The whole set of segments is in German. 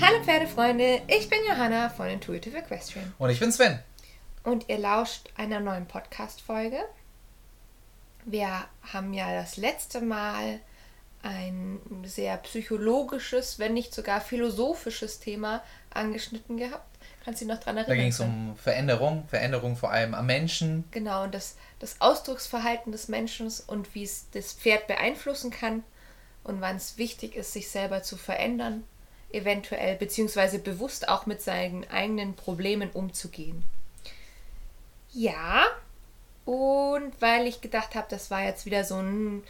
Hallo Pferdefreunde, ich bin Johanna von Intuitive Equestrian Und ich bin Sven. und ihr lauscht einer neuen Podcast-Folge. Wir haben ja das letzte Mal ein sehr psychologisches, wenn nicht sogar philosophisches Thema angeschnitten gehabt. Kannst du dich noch dran Da erinnern? ging es um Veränderung, Veränderung vor allem am Menschen. Genau, und das, das Ausdrucksverhalten des Menschen und wie es das Pferd beeinflussen kann und wann es wichtig ist, sich selber zu verändern, eventuell, beziehungsweise bewusst auch mit seinen eigenen Problemen umzugehen. Ja, und weil ich gedacht habe, das war jetzt wieder so ein,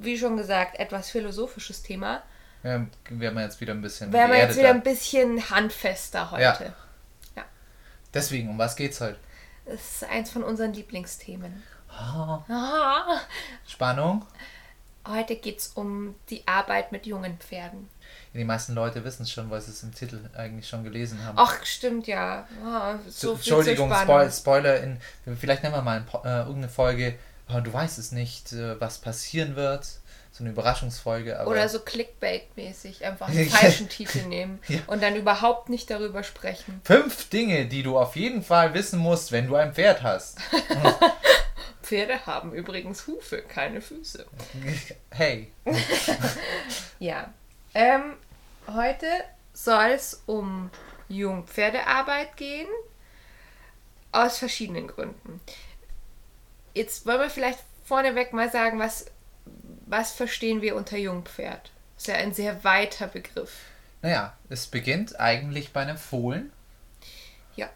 wie schon gesagt, etwas philosophisches Thema, Ja, werden wir jetzt wieder ein bisschen wären wir jetzt wieder ein bisschen handfester heute. Ja. Deswegen, um was geht's heute? Das ist eins von unseren Lieblingsthemen. Ah, Ah. Spannung. Heute geht es um die Arbeit mit jungen Pferden. Die meisten Leute wissen es schon, weil sie es im Titel eigentlich schon gelesen haben. Ach, stimmt ja. Ah, so Entschuldigung, Spoiler. In, vielleicht nennen wir mal ein, Po- äh, irgendeine Folge. Oh, Du weißt es nicht, äh, was passieren wird. So eine Überraschungsfolge. Aber Oder so Clickbait-mäßig einfach einen falschen Titel nehmen Ja. und dann überhaupt nicht darüber sprechen. Fünf Dinge, die du auf jeden Fall wissen musst, wenn du ein Pferd hast. Pferde haben übrigens Hufe, keine Füße. Hey. Ja. Ähm, heute soll es um Jungpferdearbeit gehen. Aus verschiedenen Gründen. Jetzt wollen wir vielleicht vorneweg mal sagen, was, was verstehen wir unter Jungpferd? Das ist ja ein sehr weiter Begriff. Naja, es beginnt eigentlich bei einem Fohlen. Ja.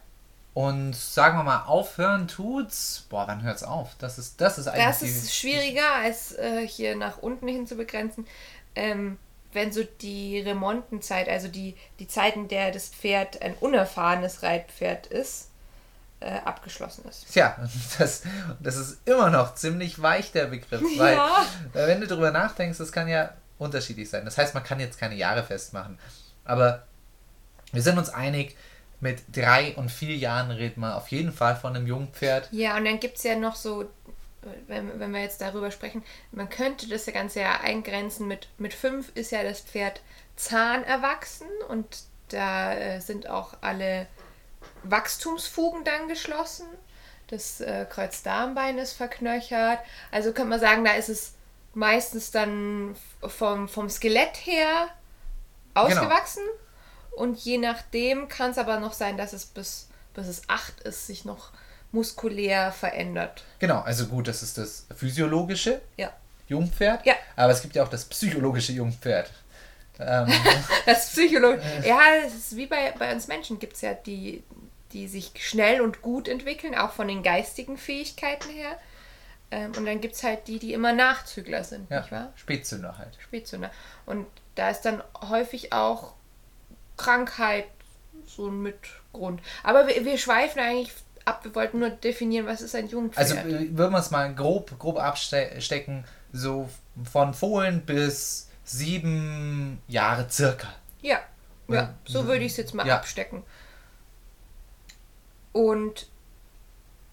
Und sagen wir mal, aufhören tut's. Boah, wann hört's auf? Das ist, das ist eigentlich. Das ist schwieriger, als äh, hier nach unten hin zu begrenzen. Ähm, wenn so die Remontenzeit, also die, die Zeit, in der das Pferd ein unerfahrenes Reitpferd ist, äh, abgeschlossen ist. Tja, das, das ist immer noch ziemlich weich, der Begriff. Weil, Ja. äh, wenn du drüber nachdenkst, das kann ja unterschiedlich sein. Das heißt, man kann jetzt keine Jahre festmachen. Aber wir sind uns einig, mit drei und vier Jahren redet man auf jeden Fall von einem Jungpferd. Ja, und dann gibt es ja noch so, äh, wenn, wenn wir jetzt darüber sprechen, man könnte das Ganze ja eingrenzen mit, mit fünf ist ja das Pferd zahnerwachsen und da äh, sind auch alle Wachstumsfugen dann geschlossen. Das äh, Kreuzdarmbein ist verknöchert. Also könnte man sagen, da ist es meistens dann vom, vom Skelett her ausgewachsen. Und je nachdem kann es aber noch sein, dass es bis, bis es acht ist, sich noch muskulär verändert. Genau, also gut, das ist das physiologische Ja. Jungpferd. Ja. Aber es gibt ja auch das psychologische Jungpferd. Ähm, Das Psychologie. Ja, das ist wie bei, bei uns Menschen gibt es ja die, die sich schnell und gut entwickeln, auch von den geistigen Fähigkeiten her. Ähm, und dann gibt es halt die, die immer Nachzügler sind, ja, nicht wahr? Spätzünder halt. Spätzünder. Und da ist dann häufig auch Krankheit so ein Mitgrund. Aber wir, wir schweifen eigentlich ab. Wir wollten nur definieren, was ist ein Jungpferd. Also äh, würden wir es mal grob, grob abstecken, so von Fohlen bis sieben Jahre circa. Ja, ja, Ja. so würde ich es jetzt mal Ja. abstecken. Und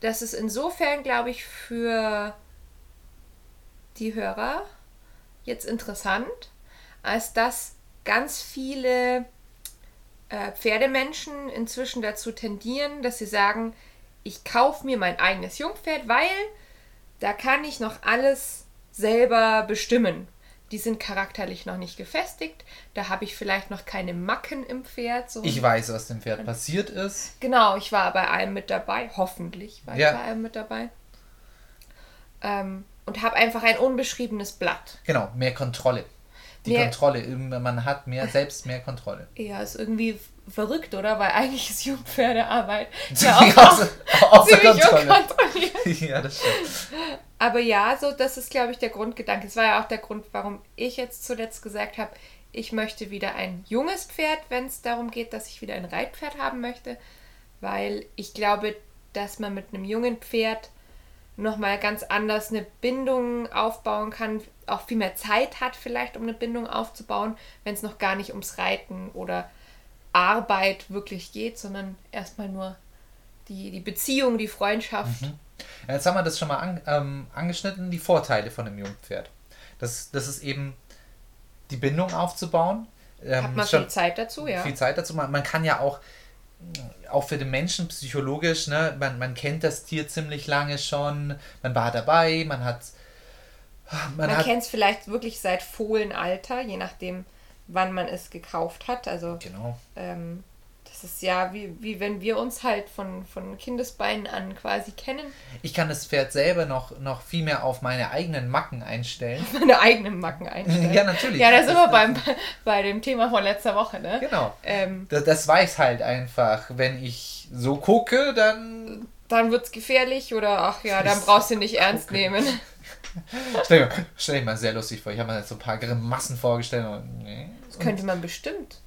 das ist insofern, glaube ich, für die Hörer jetzt interessant, als dass ganz viele äh, Pferdemenschen inzwischen dazu tendieren, dass sie sagen, ich kaufe mir mein eigenes Jungpferd, weil da kann ich noch alles selber bestimmen. Die sind charakterlich noch nicht gefestigt, da habe ich vielleicht noch keine Macken im Pferd. So. Ich weiß, was dem Pferd passiert ist. Genau, ich war bei allem mit dabei. Hoffentlich war Ja. ich bei allem mit dabei. Ähm, und habe einfach ein unbeschriebenes Blatt. Genau, mehr Kontrolle. Die Mehr- Kontrolle, man hat mehr, selbst mehr Kontrolle. Ja, ist irgendwie verrückt, oder? Weil eigentlich ist Jungpferdearbeit ja auch außer, außer ziemlich Kontrolle. unkontrolliert. ja, das stimmt. Aber ja, so das ist, glaube ich, der Grundgedanke. Es war ja auch der Grund, warum ich jetzt zuletzt gesagt habe, ich möchte wieder ein junges Pferd, wenn es darum geht, dass ich wieder ein Reitpferd haben möchte. Weil ich glaube, dass man mit einem jungen Pferd nochmal ganz anders eine Bindung aufbauen kann, auch viel mehr Zeit hat vielleicht, um eine Bindung aufzubauen, wenn es noch gar nicht ums Reiten oder Arbeit wirklich geht, sondern erstmal nur die, die Beziehung, die Freundschaft. Mhm. Ja, jetzt haben wir das schon mal an, ähm, angeschnitten, die Vorteile von einem Jungpferd. Das, das ist eben die Bindung aufzubauen. Ähm, Hat man viel Zeit dazu, ja. Viel Zeit dazu. Man, man kann ja auch, auch für den Menschen psychologisch, ne, man, man kennt das Tier ziemlich lange schon, man war dabei, man hat. Man, man kennt es vielleicht wirklich seit Fohlenalter, je nachdem, wann man es gekauft hat. Also genau. Ähm, das ist ja wie, wie wenn wir uns halt von, von Kindesbeinen an quasi kennen. Ich kann das Pferd selber noch, noch viel mehr auf meine eigenen Macken einstellen. Meine eigenen Macken einstellen. ja, natürlich. Ja, da sind wir beim, bei dem Thema von letzter Woche, ne? Genau. Ähm, das, das weiß halt einfach. Wenn ich so gucke, dann. Dann wird es gefährlich oder ach ja, dann brauchst du nicht ernst nehmen. stell, dir, stell dir mal sehr lustig vor. Ich habe mir jetzt so ein paar Grimassen vorgestellt. Und, nee. Das könnte man bestimmt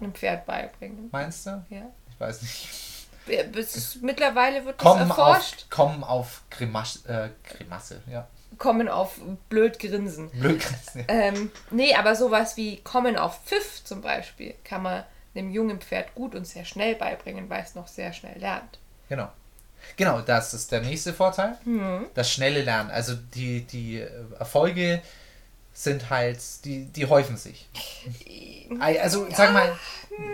einem Pferd beibringen. Meinst du? Ja. Ich weiß nicht. Ist, mittlerweile wird kommen das erforscht. Auf, kommen auf Grimas, äh, Grimasse, ja. Kommen auf blöd grinsen. Blöd grinsen, ja. Ähm, nee, aber sowas wie kommen auf Pfiff zum Beispiel kann man einem jungen Pferd gut und sehr schnell beibringen, weil es noch sehr schnell lernt. Genau. Genau, das ist der nächste Vorteil. Mhm. Das schnelle Lernen. Also die, die Erfolge sind halt, die, die häufen sich. Also, sag mal,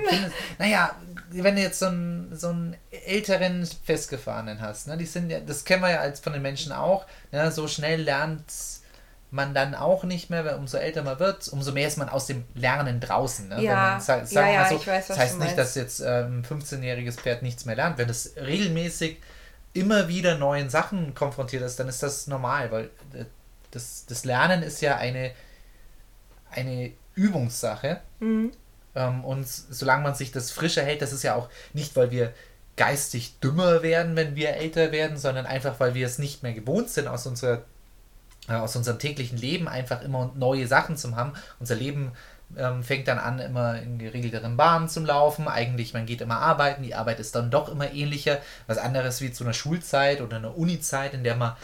findest, naja, wenn du jetzt so einen, so einen älteren Festgefahrenen hast, ne, die sind ja, das kennen wir ja als von den Menschen auch, ne, so schnell lernt man dann auch nicht mehr, weil umso älter man wird, umso mehr ist man aus dem Lernen draußen. Ne? Ja, man, sag, sag ja, ja so, ich weiß, was Das heißt nicht, dass jetzt ähm, ein 15-jähriges Pferd nichts mehr lernt. Wenn es regelmäßig immer wieder neuen Sachen konfrontiert ist, dann ist das normal, weil äh, das, das Lernen ist ja eine, eine Übungssache. Mhm. Ähm, und solange man sich das frischer hält, das ist ja auch nicht, weil wir geistig dümmer werden, wenn wir älter werden, sondern einfach, weil wir es nicht mehr gewohnt sind, aus, unserer, äh, aus unserem täglichen Leben einfach immer neue Sachen zu haben. Unser Leben ähm, fängt dann an, immer in geregelteren Bahnen zu laufen. Eigentlich, man geht immer arbeiten, die Arbeit ist dann doch immer ähnlicher. Was anderes wie zu einer Schulzeit oder einer Unizeit, in der man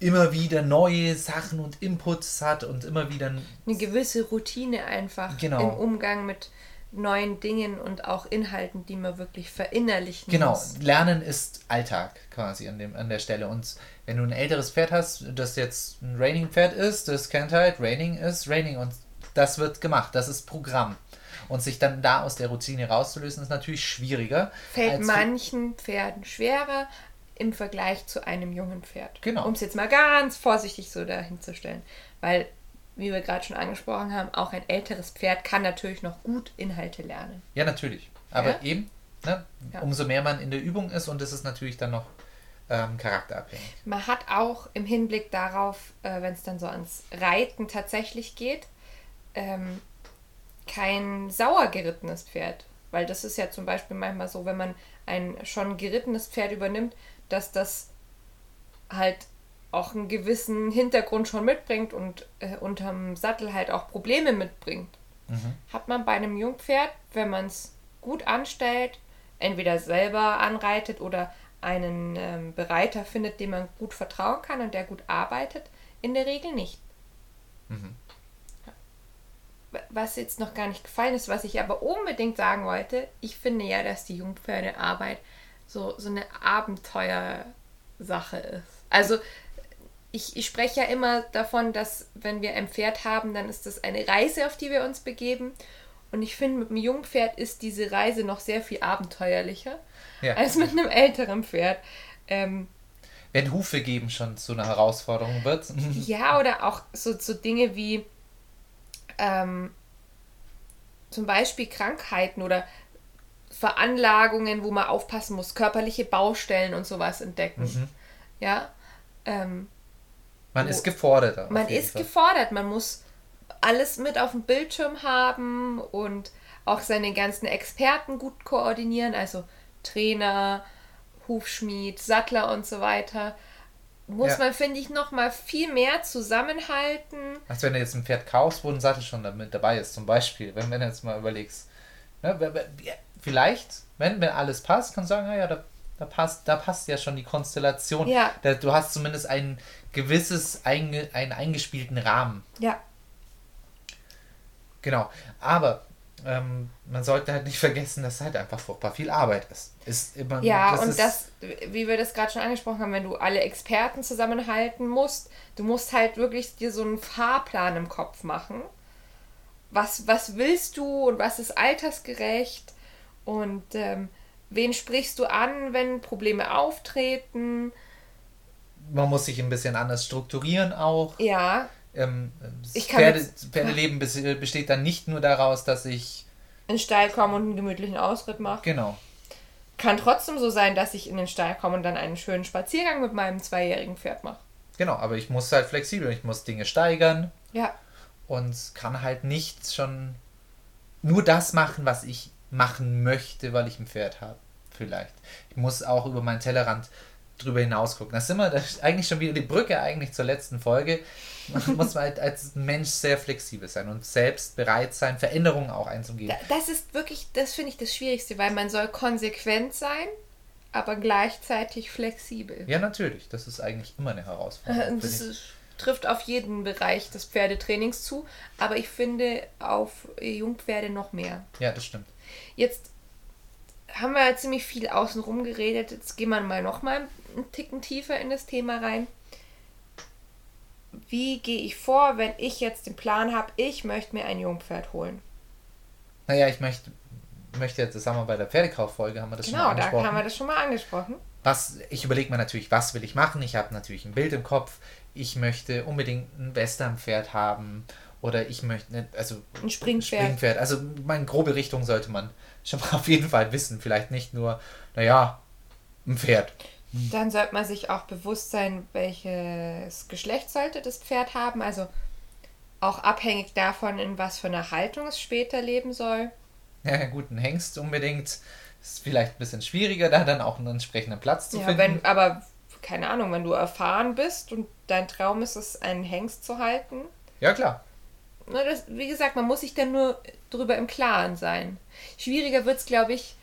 immer wieder neue Sachen und Inputs hat und immer wieder eine gewisse Routine einfach genau. im Umgang mit neuen Dingen und auch Inhalten, die man wirklich verinnerlichen genau. muss. Genau, Lernen ist Alltag quasi an, dem, an der Stelle. Und wenn du ein älteres Pferd hast, das jetzt ein Raining-Pferd ist, das kennt halt, Raining ist Raining und das wird gemacht, das ist Programm. Und sich dann da aus der Routine rauszulösen, ist natürlich schwieriger. Fällt manchen Pferden schwerer, im Vergleich zu einem jungen Pferd. Genau. Um es jetzt mal ganz vorsichtig so dahinzustellen. Weil, wie wir gerade schon angesprochen haben, auch ein älteres Pferd kann natürlich noch gut Inhalte lernen. Ja, natürlich. Aber ja? eben, ne, ja. umso mehr man in der Übung ist und das ist natürlich dann noch ähm, charakterabhängig. Man hat auch im Hinblick darauf, äh, wenn es dann so ans Reiten tatsächlich geht, ähm, kein sauer gerittenes Pferd. Weil das ist ja zum Beispiel manchmal so, wenn man ein schon gerittenes Pferd übernimmt, dass das halt auch einen gewissen Hintergrund schon mitbringt und äh, unterm Sattel halt auch Probleme mitbringt. Mhm. Hat man bei einem Jungpferd, wenn man es gut anstellt, entweder selber anreitet oder einen ähm, Bereiter findet, dem man gut vertrauen kann und der gut arbeitet, in der Regel nicht. Mhm. Was jetzt noch gar nicht gefallen ist, was ich aber unbedingt sagen wollte, ich finde ja, dass die Jungpferdearbeit so, so eine Abenteuersache ist. Also ich, ich spreche ja immer davon, dass wenn wir ein Pferd haben, dann ist das eine Reise, auf die wir uns begeben. Und ich finde, mit einem Jungpferd ist diese Reise noch sehr viel abenteuerlicher ja. als mit einem älteren Pferd. Ähm, wenn Hufe geben schon so eine Herausforderung wird. ja, oder auch so, so Dinge wie ähm, zum Beispiel Krankheiten oder Veranlagungen, wo man aufpassen muss, körperliche Baustellen und sowas entdecken. Mhm. Ja. Ähm, man ist gefordert. Man ist Fall. gefordert. Man muss alles mit auf dem Bildschirm haben und auch seine ganzen Experten gut koordinieren, also Trainer, Hufschmied, Sattler und so weiter. Muss ja. man, finde ich, noch mal viel mehr zusammenhalten. Als wenn du jetzt ein Pferd kaufst, wo ein Sattel schon damit dabei ist, zum Beispiel. Wenn, wenn du jetzt mal überlegst. Ne, vielleicht, wenn, wenn alles passt, kannst du sagen, ja, da da passt, da passt ja schon die Konstellation. Ja. Da, du hast zumindest ein gewisses, einge, einen eingespielten Rahmen. Ja. Genau. Aber ähm, man sollte halt nicht vergessen, dass es halt einfach furchtbar viel Arbeit ist. ist immer, Ja, das und ist, das, wie wir das gerade schon angesprochen haben, wenn du alle Experten zusammenhalten musst, du musst halt wirklich dir so einen Fahrplan im Kopf machen. Was, was willst du und was ist altersgerecht und ähm, wen sprichst du an, wenn Probleme auftreten? Man muss sich ein bisschen anders strukturieren auch. Ja, Ähm, Ich Pferde, jetzt- Pferdeleben bes- besteht dann nicht nur daraus, dass ich. in den Stall kommen und einen gemütlichen Ausritt mache. Genau. Kann trotzdem so sein, dass ich in den Stall komme und dann einen schönen Spaziergang mit meinem zweijährigen Pferd mache. Genau, aber ich muss halt flexibel. Ich muss Dinge steigern Ja, und kann halt nicht schon nur das machen, was ich machen möchte, weil ich ein Pferd habe. Vielleicht. Ich muss auch über meinen Tellerrand drüber hinaus gucken. Das ist immer das ist eigentlich schon wieder die Brücke eigentlich zur letzten Folge. Man muss halt als Mensch sehr flexibel sein und selbst bereit sein, Veränderungen auch einzugehen. Da- Das ist wirklich, das finde ich das Schwierigste, weil man soll konsequent sein, aber gleichzeitig flexibel. Ja, natürlich. Das ist eigentlich immer eine Herausforderung. Das ist, trifft auf jeden Bereich des Pferdetrainings zu, aber ich finde auf Jungpferde noch mehr. Ja, das stimmt. Jetzt haben wir ziemlich viel außenrum geredet, jetzt gehen wir mal noch mal einen Ticken tiefer in das Thema rein. Wie gehe ich vor, wenn ich jetzt den Plan habe, ich möchte mir ein Jungpferd holen? Naja, ich möchte, möchte jetzt, das haben wir bei der Pferdekauffolge, haben wir das schon Genau, mal da angesprochen. haben wir das schon mal angesprochen. was, ich überlege mir natürlich, was will ich machen. Ich habe natürlich ein Bild im Kopf. Ich möchte unbedingt ein Westernpferd haben. Oder ich möchte, also Ein Springpferd. Springpferd. Also meine grobe Richtung sollte man schon mal auf jeden Fall wissen. Vielleicht nicht nur, naja, ein Pferd. Dann sollte man sich auch bewusst sein, welches Geschlecht sollte das Pferd haben. Also auch abhängig davon, in was für einer Haltung es später leben soll. Ja, gut, ein Hengst unbedingt. Ist vielleicht ein bisschen schwieriger, da dann auch einen entsprechenden Platz zu Ja, finden. wenn, aber keine Ahnung, wenn du erfahren bist und dein Traum ist es, einen Hengst zu halten. ja, klar. Na, das, wie gesagt, man muss sich dann nur drüber im Klaren sein. Schwieriger wird es, glaube ich,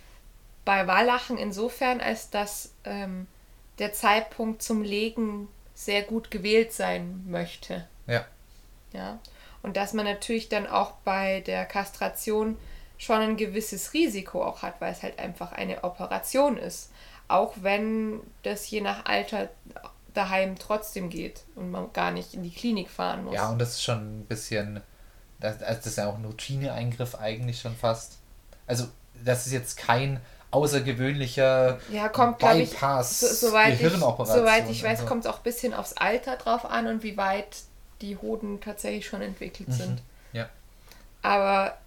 bei Wallachen insofern, als dass ähm, der Zeitpunkt zum Legen sehr gut gewählt sein möchte. Ja. Ja. Und dass man natürlich dann auch bei der Kastration schon ein gewisses Risiko auch hat, weil es halt einfach eine Operation ist. Auch wenn das je nach Alter daheim trotzdem geht und man gar nicht in die Klinik fahren muss. Ja, und das ist schon ein bisschen, das, das ist ja auch ein Routineeingriff eigentlich schon fast. Also, das ist jetzt kein außergewöhnlicher Ja, kommt, glaube ich, Bypass, so, soweit, ich, Gehirnoperation soweit ich weiß, so. kommt es auch ein bisschen aufs Alter drauf an und wie weit die Hoden tatsächlich schon entwickelt Mhm. sind. Ja. Aber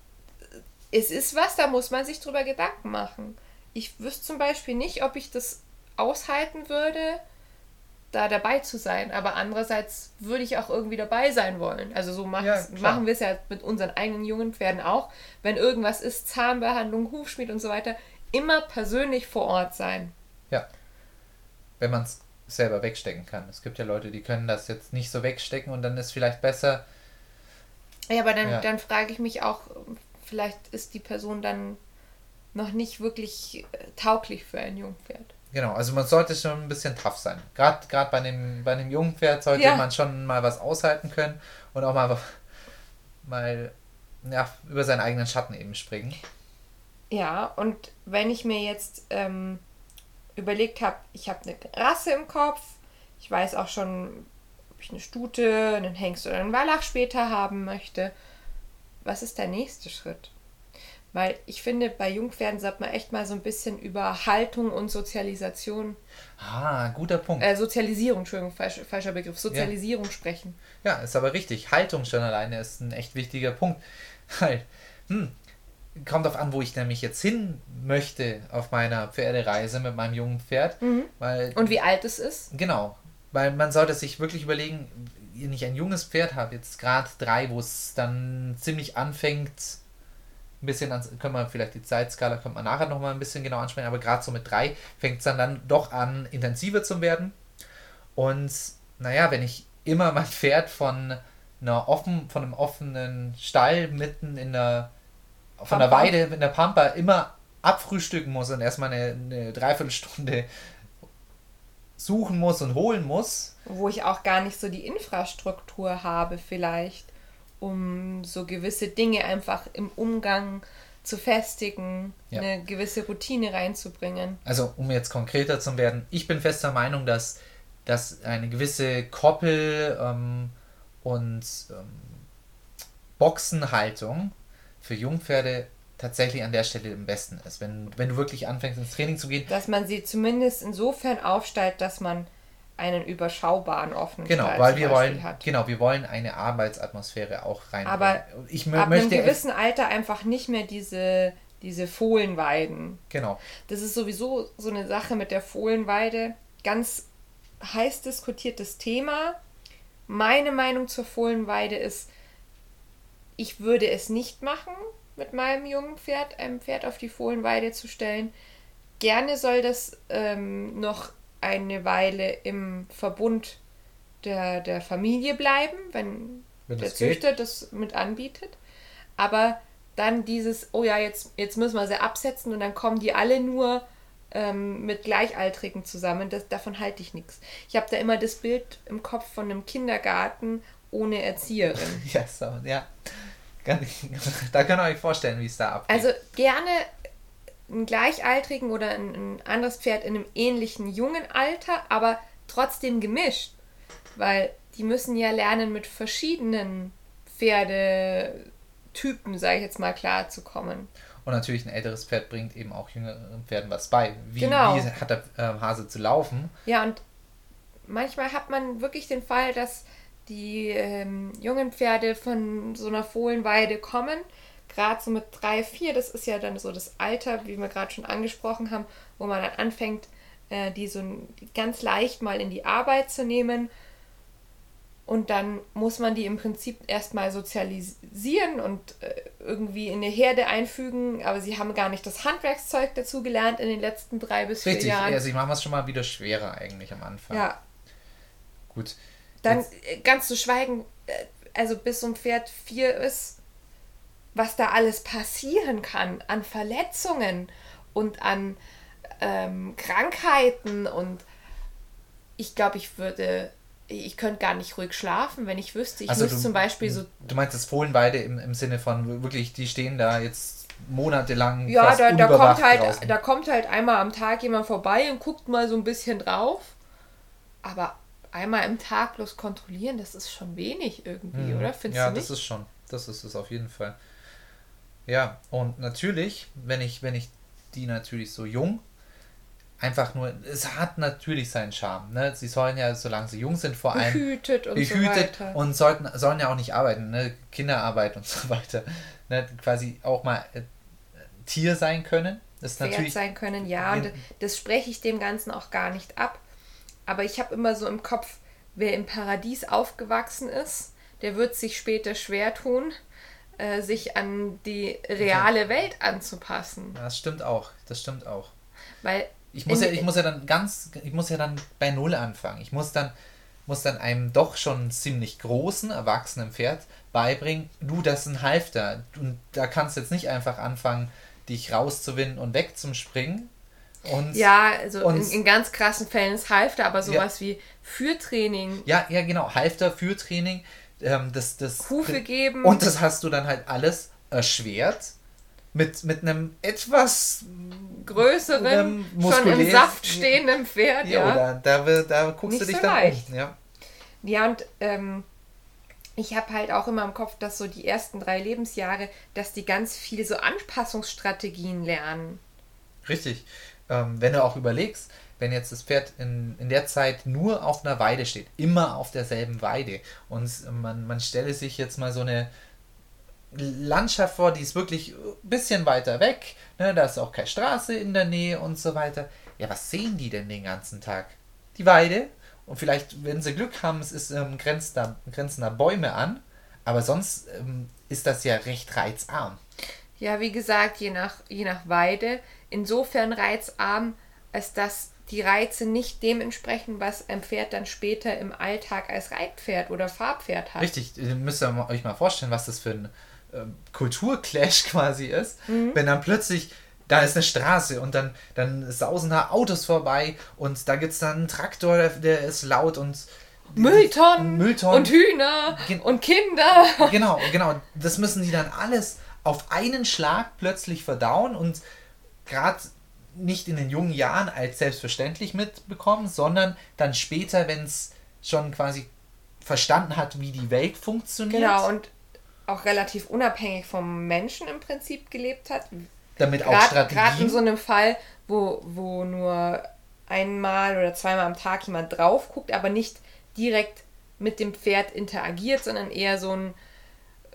es ist was, da muss man sich drüber Gedanken machen. Ich wüsste zum Beispiel nicht, ob ich das aushalten würde, da dabei zu sein. Aber andererseits würde ich auch irgendwie dabei sein wollen. Also so Ja, machen wir es ja mit unseren eigenen jungen Pferden auch. Wenn irgendwas ist, Zahnbehandlung, Hufschmied und so weiter, immer persönlich vor Ort sein. Ja. Wenn man es selber wegstecken kann. Es gibt ja Leute, die können das jetzt nicht so wegstecken und dann ist vielleicht besser. Ja, aber dann, Ja. dann frage ich mich auch, vielleicht ist die Person dann noch nicht wirklich äh, tauglich für ein Jungpferd. Genau, also man sollte schon ein bisschen tough sein. Gerade bei einem, bei einem jungen Pferd sollte Ja. man schon mal was aushalten können und auch mal, mal ja, über seinen eigenen Schatten eben springen. Ja, und wenn ich mir jetzt ähm, überlegt habe, ich habe eine Rasse im Kopf, ich weiß auch schon, ob ich eine Stute, einen Hengst oder einen Wallach später haben möchte, was ist der nächste Schritt? Weil ich finde, bei Jungpferden sollte man echt mal so ein bisschen über Haltung und Sozialisation, Ah, guter Punkt. äh, Sozialisierung, Entschuldigung, falsch, falscher Begriff, Sozialisierung sprechen. Ja, ist aber richtig. Haltung schon alleine ist ein echt wichtiger Punkt. Halt, hm, kommt auf an, wo ich nämlich jetzt hin möchte auf meiner Pferdereise mit meinem jungen Pferd. Weil, Und wie alt es ist? genau, weil man sollte sich wirklich überlegen, wenn ich ein junges Pferd habe, jetzt gerade drei, wo es dann ziemlich anfängt, ein bisschen, an, können wir vielleicht die Zeitskala, können wir nachher nochmal ein bisschen genau ansprechen, aber gerade so mit drei fängt es dann, dann doch an, intensiver zu werden. Und naja, wenn ich immer mein Pferd von einer offen, von einem offenen Stall mitten in der von der. Weide in der Pampa immer abfrühstücken muss und erstmal eine, eine Dreiviertelstunde suchen muss und holen muss. Wo ich auch gar nicht so die Infrastruktur habe, vielleicht, um so gewisse Dinge einfach im Umgang zu festigen, ja. eine gewisse Routine reinzubringen. Also, um jetzt konkreter zu werden, ich bin fester Meinung, dass, dass eine gewisse Koppel ähm, und ähm, Boxenhaltung für Jungpferde tatsächlich an der Stelle am besten ist. Wenn, wenn du wirklich anfängst ins Training zu gehen. Dass man sie zumindest insofern aufstellt, dass man einen überschaubaren offenen genau weil wir wollen hat. genau wir wollen eine Arbeitsatmosphäre auch rein aber ich ab einem gewissen Alter einfach nicht mehr diese diese Fohlenweiden genau das ist sowieso so eine Sache mit der Fohlenweide ganz heiß diskutiertes Thema meine Meinung zur Fohlenweide ist ich würde es nicht machen mit meinem jungen Pferd, ein Pferd auf die Fohlenweide zu stellen. Gerne soll das ähm, noch eine Weile im Verbund der, der Familie bleiben, wenn, wenn der Züchter geht. das mit anbietet. Aber dann dieses, oh ja, jetzt, jetzt müssen wir sie absetzen und dann kommen die alle nur ähm, mit Gleichaltrigen zusammen. Das, davon halte ich nichts. Ich habe da immer das Bild im Kopf von einem Kindergarten ohne Erzieherin. ja, so, ja. da könnt ihr euch vorstellen, wie es da abgeht. Also gerne einen Gleichaltrigen oder ein, ein anderes Pferd in einem ähnlichen jungen Alter, aber trotzdem gemischt. Weil die müssen ja lernen, mit verschiedenen Pferdetypen, sage ich jetzt mal, klarzukommen. Und natürlich ein älteres Pferd bringt eben auch jüngeren Pferden was bei. Wie, genau. wie hat der äh, Hase zu laufen? Ja, und manchmal hat man wirklich den Fall, dass die ähm, jungen Pferde von so einer Fohlenweide kommen, gerade so mit drei, vier, das ist ja dann so das Alter, wie wir gerade schon angesprochen haben, wo man dann anfängt, äh, die so ganz leicht mal in die Arbeit zu nehmen. Und dann muss man die im Prinzip erstmal sozialisieren und äh, irgendwie in eine Herde einfügen, aber sie haben gar nicht das Handwerkszeug dazu gelernt in den letzten drei bis Richtig, vier Jahren. Richtig, also ich mache es schon mal wieder schwerer eigentlich am Anfang. Ja. Gut. Dann Jetzt. Ganz zu schweigen, äh, also bis so ein Pferd vier ist, was da alles passieren kann an Verletzungen und an ähm, Krankheiten und ich glaube, ich würde, ich könnte gar nicht ruhig schlafen, wenn ich wüsste, ich also müsste zum Beispiel so. Du meinst das Fohlenweide im, im Sinne von wirklich, die stehen da jetzt monatelang. Ja, da, da kommt halt, da kommt halt einmal am Tag jemand vorbei und guckt mal so ein bisschen drauf. Aber einmal im Tag bloß kontrollieren, das ist schon wenig irgendwie, mhm. oder? Findest ja, du nicht? das ist schon. Das ist es auf jeden Fall. Ja, und natürlich, wenn ich, wenn ich die natürlich so jung, einfach nur, es hat natürlich seinen Charme. Ne? Sie sollen ja, solange sie jung sind, vor allem behütet und behütet so und sollten, sollen ja auch nicht arbeiten, ne? Kinderarbeit und so weiter. Ne? Quasi auch mal äh, Tier sein können. Das natürlich sein können, ja. Und das spreche ich dem Ganzen auch gar nicht ab. Aber ich habe immer so im Kopf, wer im Paradies aufgewachsen ist, der wird sich später schwer tun, äh, sich an die reale Welt anzupassen. Das stimmt auch. Das stimmt auch. Weil ich muss ja, ich muss ja dann ganz, ich muss ja dann bei Null anfangen. Ich muss dann, muss dann einem doch schon ziemlich großen, erwachsenen Pferd beibringen, du, das ist ein Halfter. Und da kannst du jetzt nicht einfach anfangen, dich rauszuwinden und wegzuspringen, und, ja, also und, in, in, ganz krassen Fällen ist Halfter, aber sowas ja, wie Fürtraining. Ja, ja, genau. Halfter, Fürtraining, ähm, das, das. Hufe geben. Und das hast du dann halt alles erschwert. Mit, mit einem etwas größeren, schon im Saft stehenden Pferd. Ja, ja. Da, da, da guckst Nicht du dich so dann leicht. um. Ja, ja und ähm, ich habe halt auch immer im Kopf, dass so die ersten drei Lebensjahre, dass die ganz viel so Anpassungsstrategien lernen. Richtig ähm, wenn du auch überlegst, wenn jetzt das Pferd in, in der Zeit nur auf einer Weide steht, immer auf derselben Weide und man, man stelle sich jetzt mal so eine Landschaft vor, die ist wirklich ein bisschen weiter weg, ne, da ist auch keine Straße in der Nähe und so weiter. Ja, was sehen die denn den ganzen Tag? Die Weide und vielleicht, wenn sie Glück haben, es ist ähm, grenzt, da, grenzen da Bäume an, aber sonst ähm, ist das ja recht reizarm. Ja, wie gesagt, je nach, je nach Weide insofern reizarm, als dass die Reize nicht dem entsprechen, was ein Pferd dann später im Alltag als Reitpferd oder Fahrpferd hat. Richtig, ihr müsst euch mal vorstellen, was das für ein äh, Kulturclash quasi ist, mhm. wenn dann plötzlich da ist eine Straße und dann, dann sausen da Autos vorbei und da gibt es dann einen Traktor, der, der ist laut und Mülltonnen, Mülltonnen und Hühner Gen- und Kinder. Genau, genau. Das müssen die dann alles auf einen Schlag plötzlich verdauen und gerade nicht in den jungen Jahren als selbstverständlich mitbekommen, sondern dann später, wenn es schon quasi verstanden hat, wie die Welt funktioniert, Genau, und auch relativ unabhängig vom Menschen im Prinzip gelebt hat. damit auch Gerade in Strategien. so einem Fall, wo, wo nur einmal oder zweimal am Tag jemand drauf guckt, aber nicht direkt mit dem Pferd interagiert, sondern eher so ein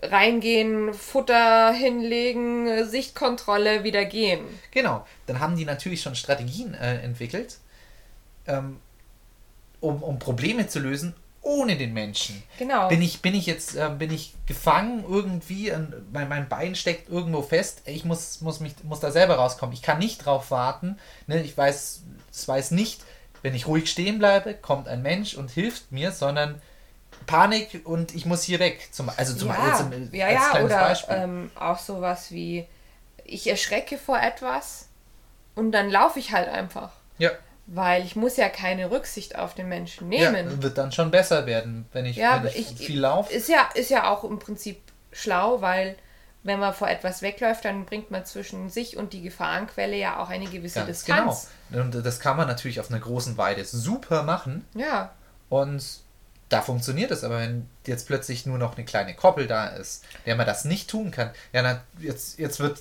Reingehen, Futter hinlegen, Sichtkontrolle, wieder gehen. Genau, dann haben die natürlich schon Strategien äh, entwickelt, ähm, um, um Probleme zu lösen ohne den Menschen. Genau. Bin ich, bin ich jetzt, äh, bin ich gefangen irgendwie, und mein, mein Bein steckt irgendwo fest, ich muss, muss, mich, muss da selber rauskommen. Ich kann nicht drauf warten. Ne? Ich weiß, es weiß nicht, wenn ich ruhig stehen bleibe, kommt ein Mensch und hilft mir, sondern Panik und ich muss hier weg. Zum, also zum, ja, jetzt im- ja, als ja, kleines oder Beispiel. ähm, auch sowas wie, ich erschrecke vor etwas und dann laufe ich halt einfach. ja. Weil ich muss ja keine Rücksicht auf den Menschen ja, nehmen. wird dann schon besser werden, wenn ich, Ja, wenn ich, ich- viel laufe. Ist ja, ist ja auch im Prinzip schlau, weil wenn man vor etwas wegläuft, dann bringt man zwischen sich und die Gefahrenquelle ja auch eine gewisse Ganz genau. Distanz. Und das kann man natürlich auf einer großen Weide super machen. Ja, Und da funktioniert es, aber wenn jetzt plötzlich nur noch eine kleine Koppel da ist, der man das nicht tun kann, ja, na, jetzt, jetzt wird,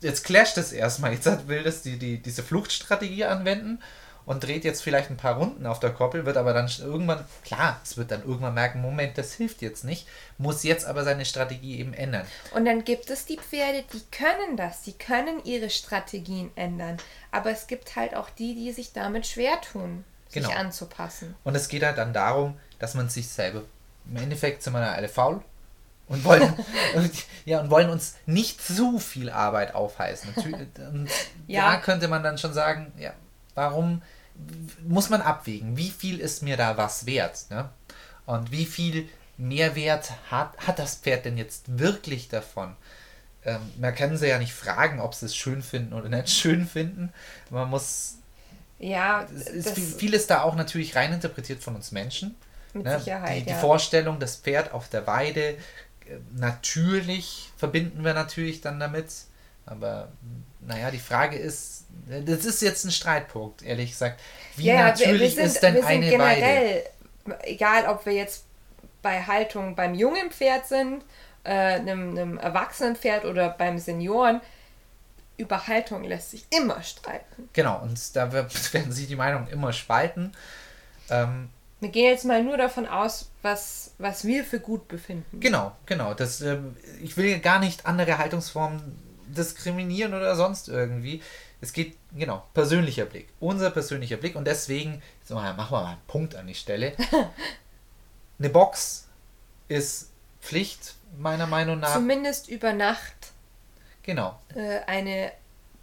jetzt clasht es erstmal. Jetzt will das die, die, diese Fluchtstrategie anwenden und dreht jetzt vielleicht ein paar Runden auf der Koppel, wird aber dann irgendwann, klar, es wird dann irgendwann merken, Moment, das hilft jetzt nicht, muss jetzt aber seine Strategie eben ändern. Und dann gibt es die Pferde, die können das, die können ihre Strategien ändern. Aber es gibt halt auch die, die sich damit schwer tun, sich Genau. anzupassen. Und es geht halt dann darum, dass man sich selber, im Endeffekt sind wir da alle faul und wollen, und, ja, und wollen uns nicht zu viel Arbeit aufheißen. Und Ja. Da könnte man dann schon sagen, ja, warum muss man abwägen, wie viel ist mir da was wert? Ne? Und wie viel Mehrwert hat, hat das Pferd denn jetzt wirklich davon? Ähm, man kann sie ja nicht fragen, ob sie es schön finden oder nicht schön finden. Man muss Ja, es viel, vieles da auch natürlich reininterpretiert von uns Menschen. Mit ne? Sicherheit, die, die ja. Vorstellung, das Pferd auf der Weide, äh, natürlich verbinden wir natürlich dann damit. Aber naja, die Frage ist, äh, das ist jetzt ein Streitpunkt, ehrlich gesagt. Wie Ja, wir- natürlich wir sind, ist denn wir sind eine Weide? generell, egal ob wir jetzt bei Haltung beim jungen Pferd sind, äh, einem, einem erwachsenen Pferd oder beim Senioren, über Haltung lässt sich immer streiten. Genau, und da werden sich die Meinungen immer spalten. Ähm, Wir gehen jetzt mal nur davon aus, was, was wir für gut befinden. Genau, genau. Das, ähm, ich will gar nicht andere Haltungsformen diskriminieren oder sonst irgendwie. Es geht, genau, persönlicher Blick. Unser persönlicher Blick. Und deswegen, so, machen wir mal einen Punkt an die Stelle. Eine Box ist Pflicht, meiner Meinung nach. Zumindest über Nacht genau, äh, eine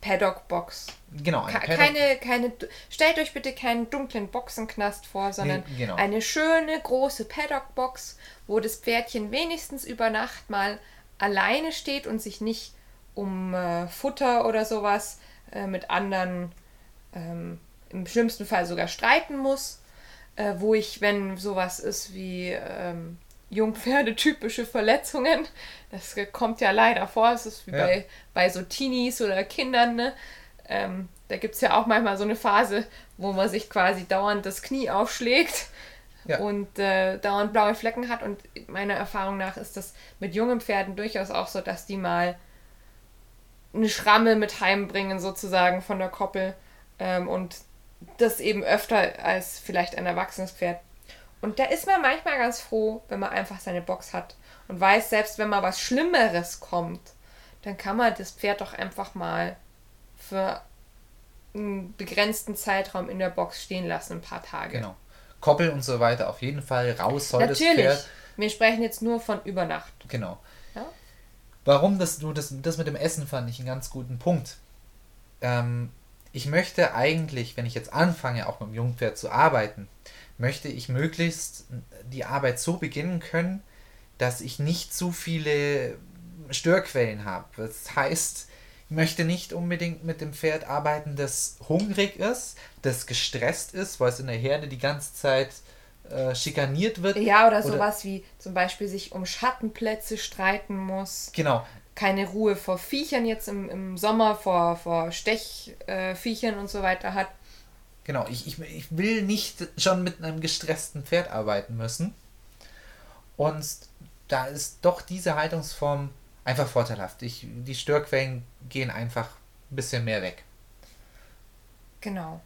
Paddock-Box. genau. ein Ke- Paddock- Keine, keine, stellt euch bitte keinen dunklen Boxenknast vor, sondern Nee, genau. eine schöne große Paddock-Box, wo das Pferdchen wenigstens über Nacht mal alleine steht und sich nicht um äh, Futter oder sowas äh, mit anderen ähm, im schlimmsten Fall sogar streiten muss, äh, wo ich, wenn sowas ist wie ähm, Jungpferde-typische Verletzungen, das kommt ja leider vor, es ist wie Ja. bei, bei so Teenies oder Kindern, ne? ähm, da gibt es ja auch manchmal so eine Phase, wo man sich quasi dauernd das Knie aufschlägt Ja. und äh, dauernd blaue Flecken hat und meiner Erfahrung nach ist das mit jungen Pferden durchaus auch so, dass die mal eine Schramme mit heimbringen sozusagen von der Koppel ähm, und das eben öfter als vielleicht ein erwachsenes Pferd. Und da ist man manchmal ganz froh, wenn man einfach seine Box hat und weiß, selbst wenn mal was Schlimmeres kommt, dann kann man das Pferd doch einfach mal für einen begrenzten Zeitraum in der Box stehen lassen, ein paar Tage. Genau. Koppel und so weiter auf jeden Fall raus soll das Natürlich. Pferd. Wir sprechen jetzt nur von über Nacht. Genau. Ja? Warum das, du das, das mit dem Essen fand ich einen ganz guten Punkt. Ähm, ich möchte eigentlich, wenn ich jetzt anfange, auch mit dem Jungpferd zu arbeiten, möchte ich möglichst die Arbeit so beginnen können, dass ich nicht zu viele Störquellen habe. Das heißt, möchte nicht unbedingt mit dem Pferd arbeiten, das hungrig ist, das gestresst ist, weil es in der Herde die ganze Zeit äh, schikaniert wird. Ja, oder, oder sowas wie zum Beispiel sich um Schattenplätze streiten muss. Genau. Keine Ruhe vor Viechern jetzt im, im Sommer, vor, vor Stechviechern äh, und so weiter hat. Genau, ich, ich, ich will nicht schon mit einem gestressten Pferd arbeiten müssen. Und da ist doch diese Haltungsform einfach vorteilhaft. Ich, die Störquellen gehen einfach ein bisschen mehr weg. Genau.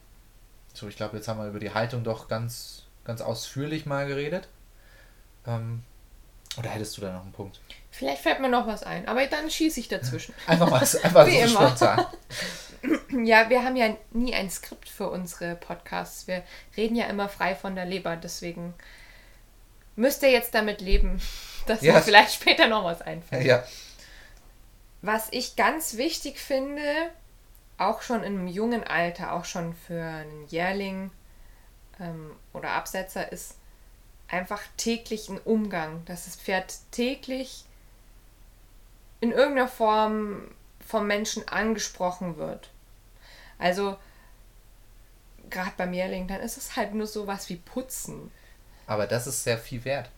So, ich glaube, jetzt haben wir über die Haltung doch ganz, ganz ausführlich mal geredet. Ähm, oder hättest du da noch einen Punkt? Vielleicht fällt mir noch was ein, aber dann schieße ich dazwischen. Einfach mal einfach so spontan. Ja, wir haben ja nie ein Skript für unsere Podcasts. Wir reden ja immer frei von der Leber, deswegen müsst ihr jetzt damit leben, dass ja. mir vielleicht später noch was einfällt. Ja. Was ich ganz wichtig finde, auch schon im jungen Alter, auch schon für einen Jährling ähm, oder Absetzer, ist einfach täglich ein Umgang, dass das Pferd täglich in irgendeiner Form vom Menschen angesprochen wird. Also gerade beim Jährling, dann ist es halt nur sowas wie Putzen. Aber das ist sehr viel wert.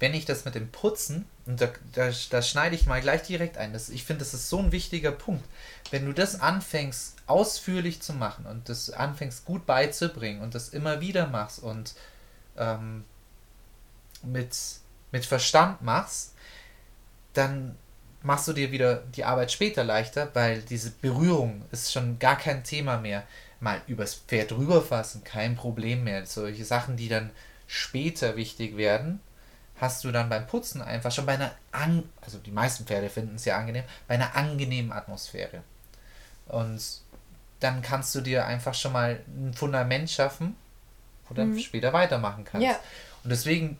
Wenn ich das mit dem Putzen, und da, da, da schneide ich mal gleich direkt ein, das, ich finde, das ist so ein wichtiger Punkt. Wenn du das anfängst, ausführlich zu machen und das anfängst, gut beizubringen und das immer wieder machst und ähm, mit, mit Verstand machst, dann machst du dir wieder die Arbeit später leichter, weil diese Berührung ist schon gar kein Thema mehr. Mal übers Pferd rüberfassen, kein Problem mehr. Solche Sachen, die dann später wichtig werden, hast du dann beim Putzen einfach schon bei einer, an also die meisten Pferde finden es ja angenehm, bei einer angenehmen Atmosphäre. Und dann kannst du dir einfach schon mal ein Fundament schaffen, wo du mhm. später weitermachen kannst. Ja. Und deswegen,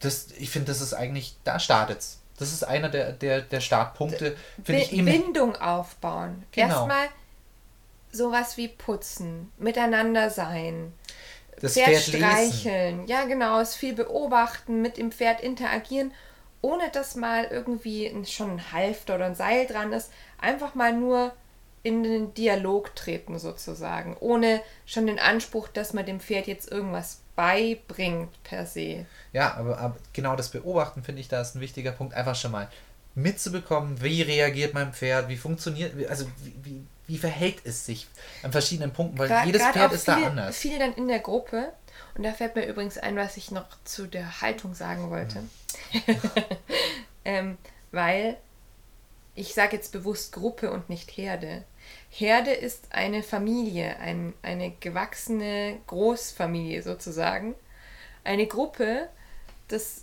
das, ich finde, das ist eigentlich, da startet es. Das ist einer der, der, der Startpunkte, finde ich. Bindung aufbauen. Genau. Erstmal sowas wie putzen, miteinander sein das Pferd, Pferd streicheln. Lesen. Ja, genau, es viel beobachten, mit dem Pferd interagieren, ohne dass mal irgendwie schon ein Halfter oder ein Seil dran ist. Einfach mal nur in den Dialog treten sozusagen, ohne schon den Anspruch, dass man dem Pferd jetzt irgendwas beibringt per se. Ja, aber, aber genau das Beobachten finde ich, da ist ein wichtiger Punkt, einfach schon mal mitzubekommen, wie reagiert mein Pferd, wie funktioniert, also wie, wie, wie verhält es sich an verschiedenen Punkten, weil Gra jedes Pferd ist viele, da anders. Viel dann in der Gruppe. Und da fällt mir übrigens ein, was ich noch zu der Haltung sagen wollte. Mhm. ähm, weil ich sage jetzt bewusst Gruppe und nicht Herde. Herde ist eine Familie, ein, eine gewachsene Großfamilie sozusagen. Eine Gruppe, das,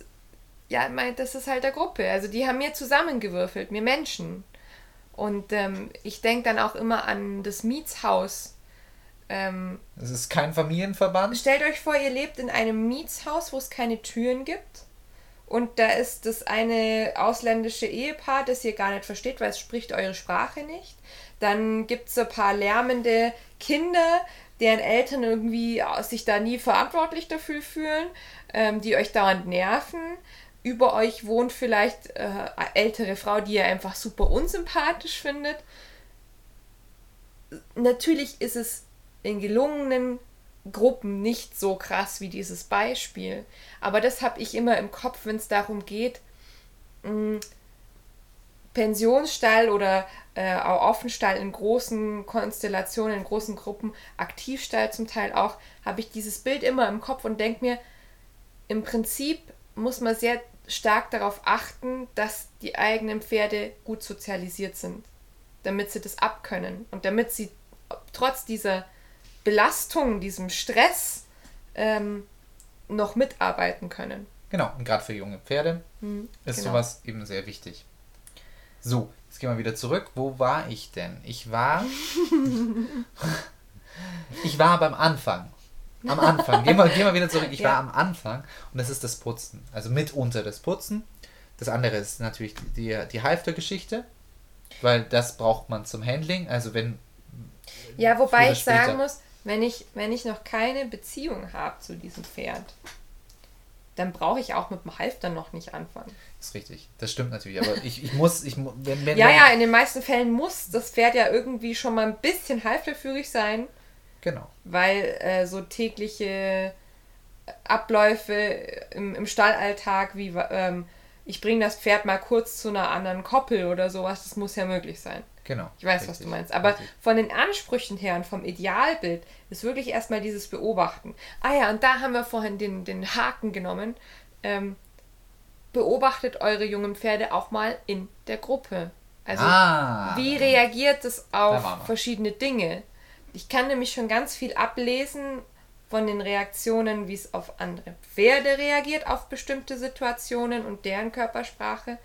ja, das ist halt der Gruppe. Also die haben mir zusammengewürfelt, mir Menschen. Und ähm, ich denke dann auch immer an das Mietshaus. Ähm, es ist kein Familienverband. Stellt euch vor, ihr lebt in einem Mietshaus, wo es keine Türen gibt. Und da ist das eine ausländische Ehepaar, das ihr gar nicht versteht, weil es spricht eure Sprache nicht. Dann gibt es ein paar lärmende Kinder, deren Eltern irgendwie sich da nie verantwortlich dafür fühlen, ähm, die euch dauernd nerven über euch wohnt vielleicht äh, eine ältere Frau, die ihr einfach super unsympathisch findet. Natürlich ist es in gelungenen Gruppen nicht so krass wie dieses Beispiel. Aber das habe ich immer im Kopf, wenn es darum geht, mh, mm, Pensionsstall oder äh, auch Offenstall in großen Konstellationen, in großen Gruppen, Aktivstall zum Teil auch, habe ich dieses Bild immer im Kopf und denke mir, im Prinzip muss man sehr stark darauf achten, dass die eigenen Pferde gut sozialisiert sind, damit sie das abkönnen und damit sie trotz dieser Belastung, diesem Stress ähm, noch mitarbeiten können. Genau, und gerade für junge Pferde mhm, ist genau. sowas eben sehr wichtig. So, jetzt gehen wir wieder zurück. Wo war ich denn? Ich war. ich war beim Anfang. Am Anfang. Gehen wir, gehen wir wieder zurück. Ich ja. war am Anfang und das ist das Putzen. Also mitunter das Putzen. Das andere ist natürlich die, die Halfter-Geschichte, weil das braucht man zum Handling. Also wenn. Ja, wobei ich sagen muss, wenn ich, wenn ich noch keine Beziehung habe zu diesem Pferd, dann brauche ich auch mit dem Halfter noch nicht anfangen. Das ist richtig. Das stimmt natürlich. Aber ich, ich muss, ich, wenn, wenn, Ja, ja, in den meisten Fällen muss das Pferd ja irgendwie schon mal ein bisschen halfterführig sein, Genau. weil äh, so tägliche Abläufe im, im Stallalltag, wie ähm, ich bringe das Pferd mal kurz zu einer anderen Koppel oder sowas, das muss ja möglich sein. Genau. Ich weiß, was Richtig. du meinst. Aber Richtig. von den Ansprüchen her und vom Idealbild ist wirklich erstmal dieses Beobachten. Ah ja, und da haben wir vorhin den, den Haken genommen. Ähm, beobachtet eure jungen Pferde auch mal in der Gruppe. Also ah. wie reagiert es Da auf verschiedene Dinge? Ich kann nämlich schon ganz viel ablesen von den Reaktionen, wie es auf andere Pferde reagiert, auf bestimmte Situationen und deren Körpersprache,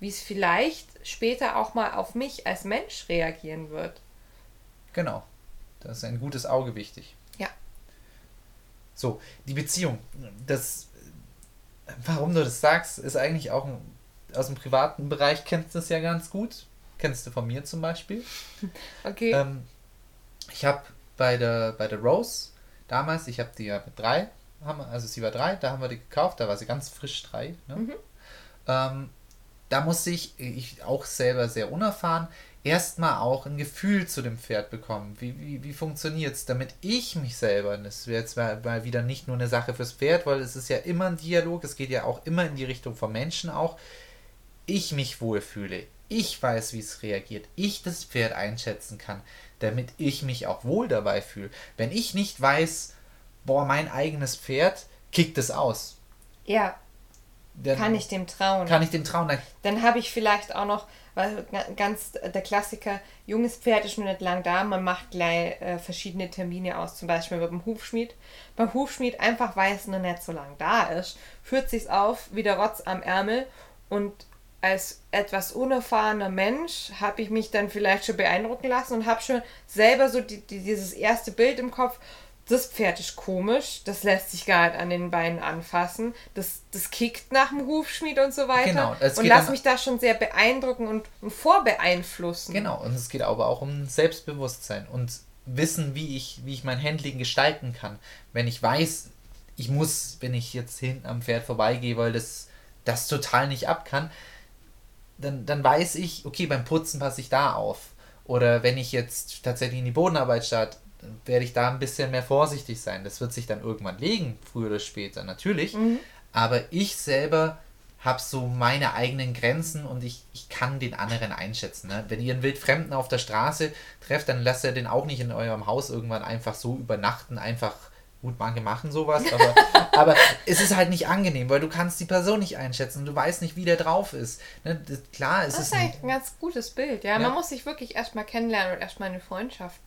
wie es vielleicht später auch mal auf mich als Mensch reagieren wird. Genau. Das ist ein gutes Auge wichtig. Ja. So, die Beziehung. Das, warum du das sagst, ist eigentlich auch ein, aus dem privaten Bereich kennst du das ja ganz gut. Kennst du von mir zum Beispiel. Okay. Ähm, ich habe bei der, bei der Rose damals, ich habe die ja mit drei, haben, also sie war drei, da haben wir die gekauft, da war sie ganz frisch drei. Ne? Mhm. Ähm, da musste ich, ich auch selber sehr unerfahren, erstmal auch ein Gefühl zu dem Pferd bekommen. Wie, wie, wie funktioniert es, damit ich mich selber, das wäre jetzt mal, mal wieder nicht nur eine Sache fürs Pferd, weil es ist ja immer ein Dialog, es geht ja auch immer in die Richtung vom Menschen auch, ich mich wohlfühle, ich weiß, wie es reagiert, ich das Pferd einschätzen kann, damit ich mich auch wohl dabei fühle. Wenn ich nicht weiß, boah, mein eigenes Pferd kickt es aus. ja, Dann kann ich dem trauen. kann ich dem trauen. Dann Dann habe ich vielleicht auch noch, weil ga- ganz der Klassiker, junges Pferd ist noch nicht lang da, man macht gleich äh, verschiedene Termine aus, zum Beispiel dem Hufschmied. Beim Hufschmied einfach, weil es noch nicht so lang da ist, führt sich's auf wie der Rotz am Ärmel und als etwas unerfahrener Mensch habe ich mich dann vielleicht schon beeindrucken lassen und habe schon selber so die, die, dieses erste Bild im Kopf, das Pferd ist komisch, das lässt sich gar nicht an den Beinen anfassen, das, das kickt nach dem Hufschmied und so weiter. Genau, es und lass mich da schon sehr beeindrucken und, und vorbeeinflussen. Genau, und es geht aber auch um Selbstbewusstsein und Wissen, wie ich, wie ich mein Handling gestalten kann. Wenn ich weiß, ich muss, wenn ich jetzt hinten am Pferd vorbeigehe, weil das, das total nicht ab kann, dann, dann weiß ich, okay, beim Putzen passe ich da auf. Oder wenn ich jetzt tatsächlich in die Bodenarbeit starte, dann werde ich da ein bisschen mehr vorsichtig sein. Das wird sich dann irgendwann legen, früher oder später, natürlich. Aber ich selber habe so meine eigenen Grenzen und ich, ich kann den anderen einschätzen. Ne? Wenn ihr einen Wildfremden auf der Straße trefft, dann lasst ihr den auch nicht in eurem Haus irgendwann einfach so übernachten, einfach gut, manche machen sowas, aber, aber es ist halt nicht angenehm, weil du kannst die Person nicht einschätzen, du weißt nicht, wie der drauf ist. Ne? Das, klar, es Das ist ist eigentlich ein ganz gutes Bild. Ja, Ja. man muss sich wirklich erstmal kennenlernen und erstmal eine Freundschaft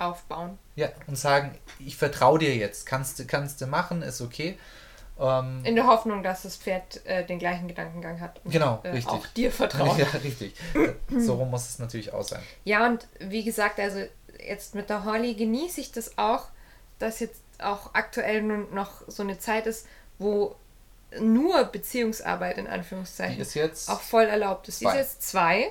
aufbauen. ja, und sagen, ich vertraue dir jetzt, kannst du kannst du machen, ist okay. Ähm, In der Hoffnung, dass das Pferd äh, den gleichen Gedankengang hat. Und, Genau, äh, richtig. Auch dir vertraut. ja, richtig. So rum muss es natürlich auch sein. Ja, und wie gesagt, also jetzt mit der Holly genieße ich das auch, dass jetzt auch aktuell nun noch so eine Zeit ist, wo nur Beziehungsarbeit in Die Anführungszeichen ist jetzt auch voll erlaubt ist. Die ist jetzt zwei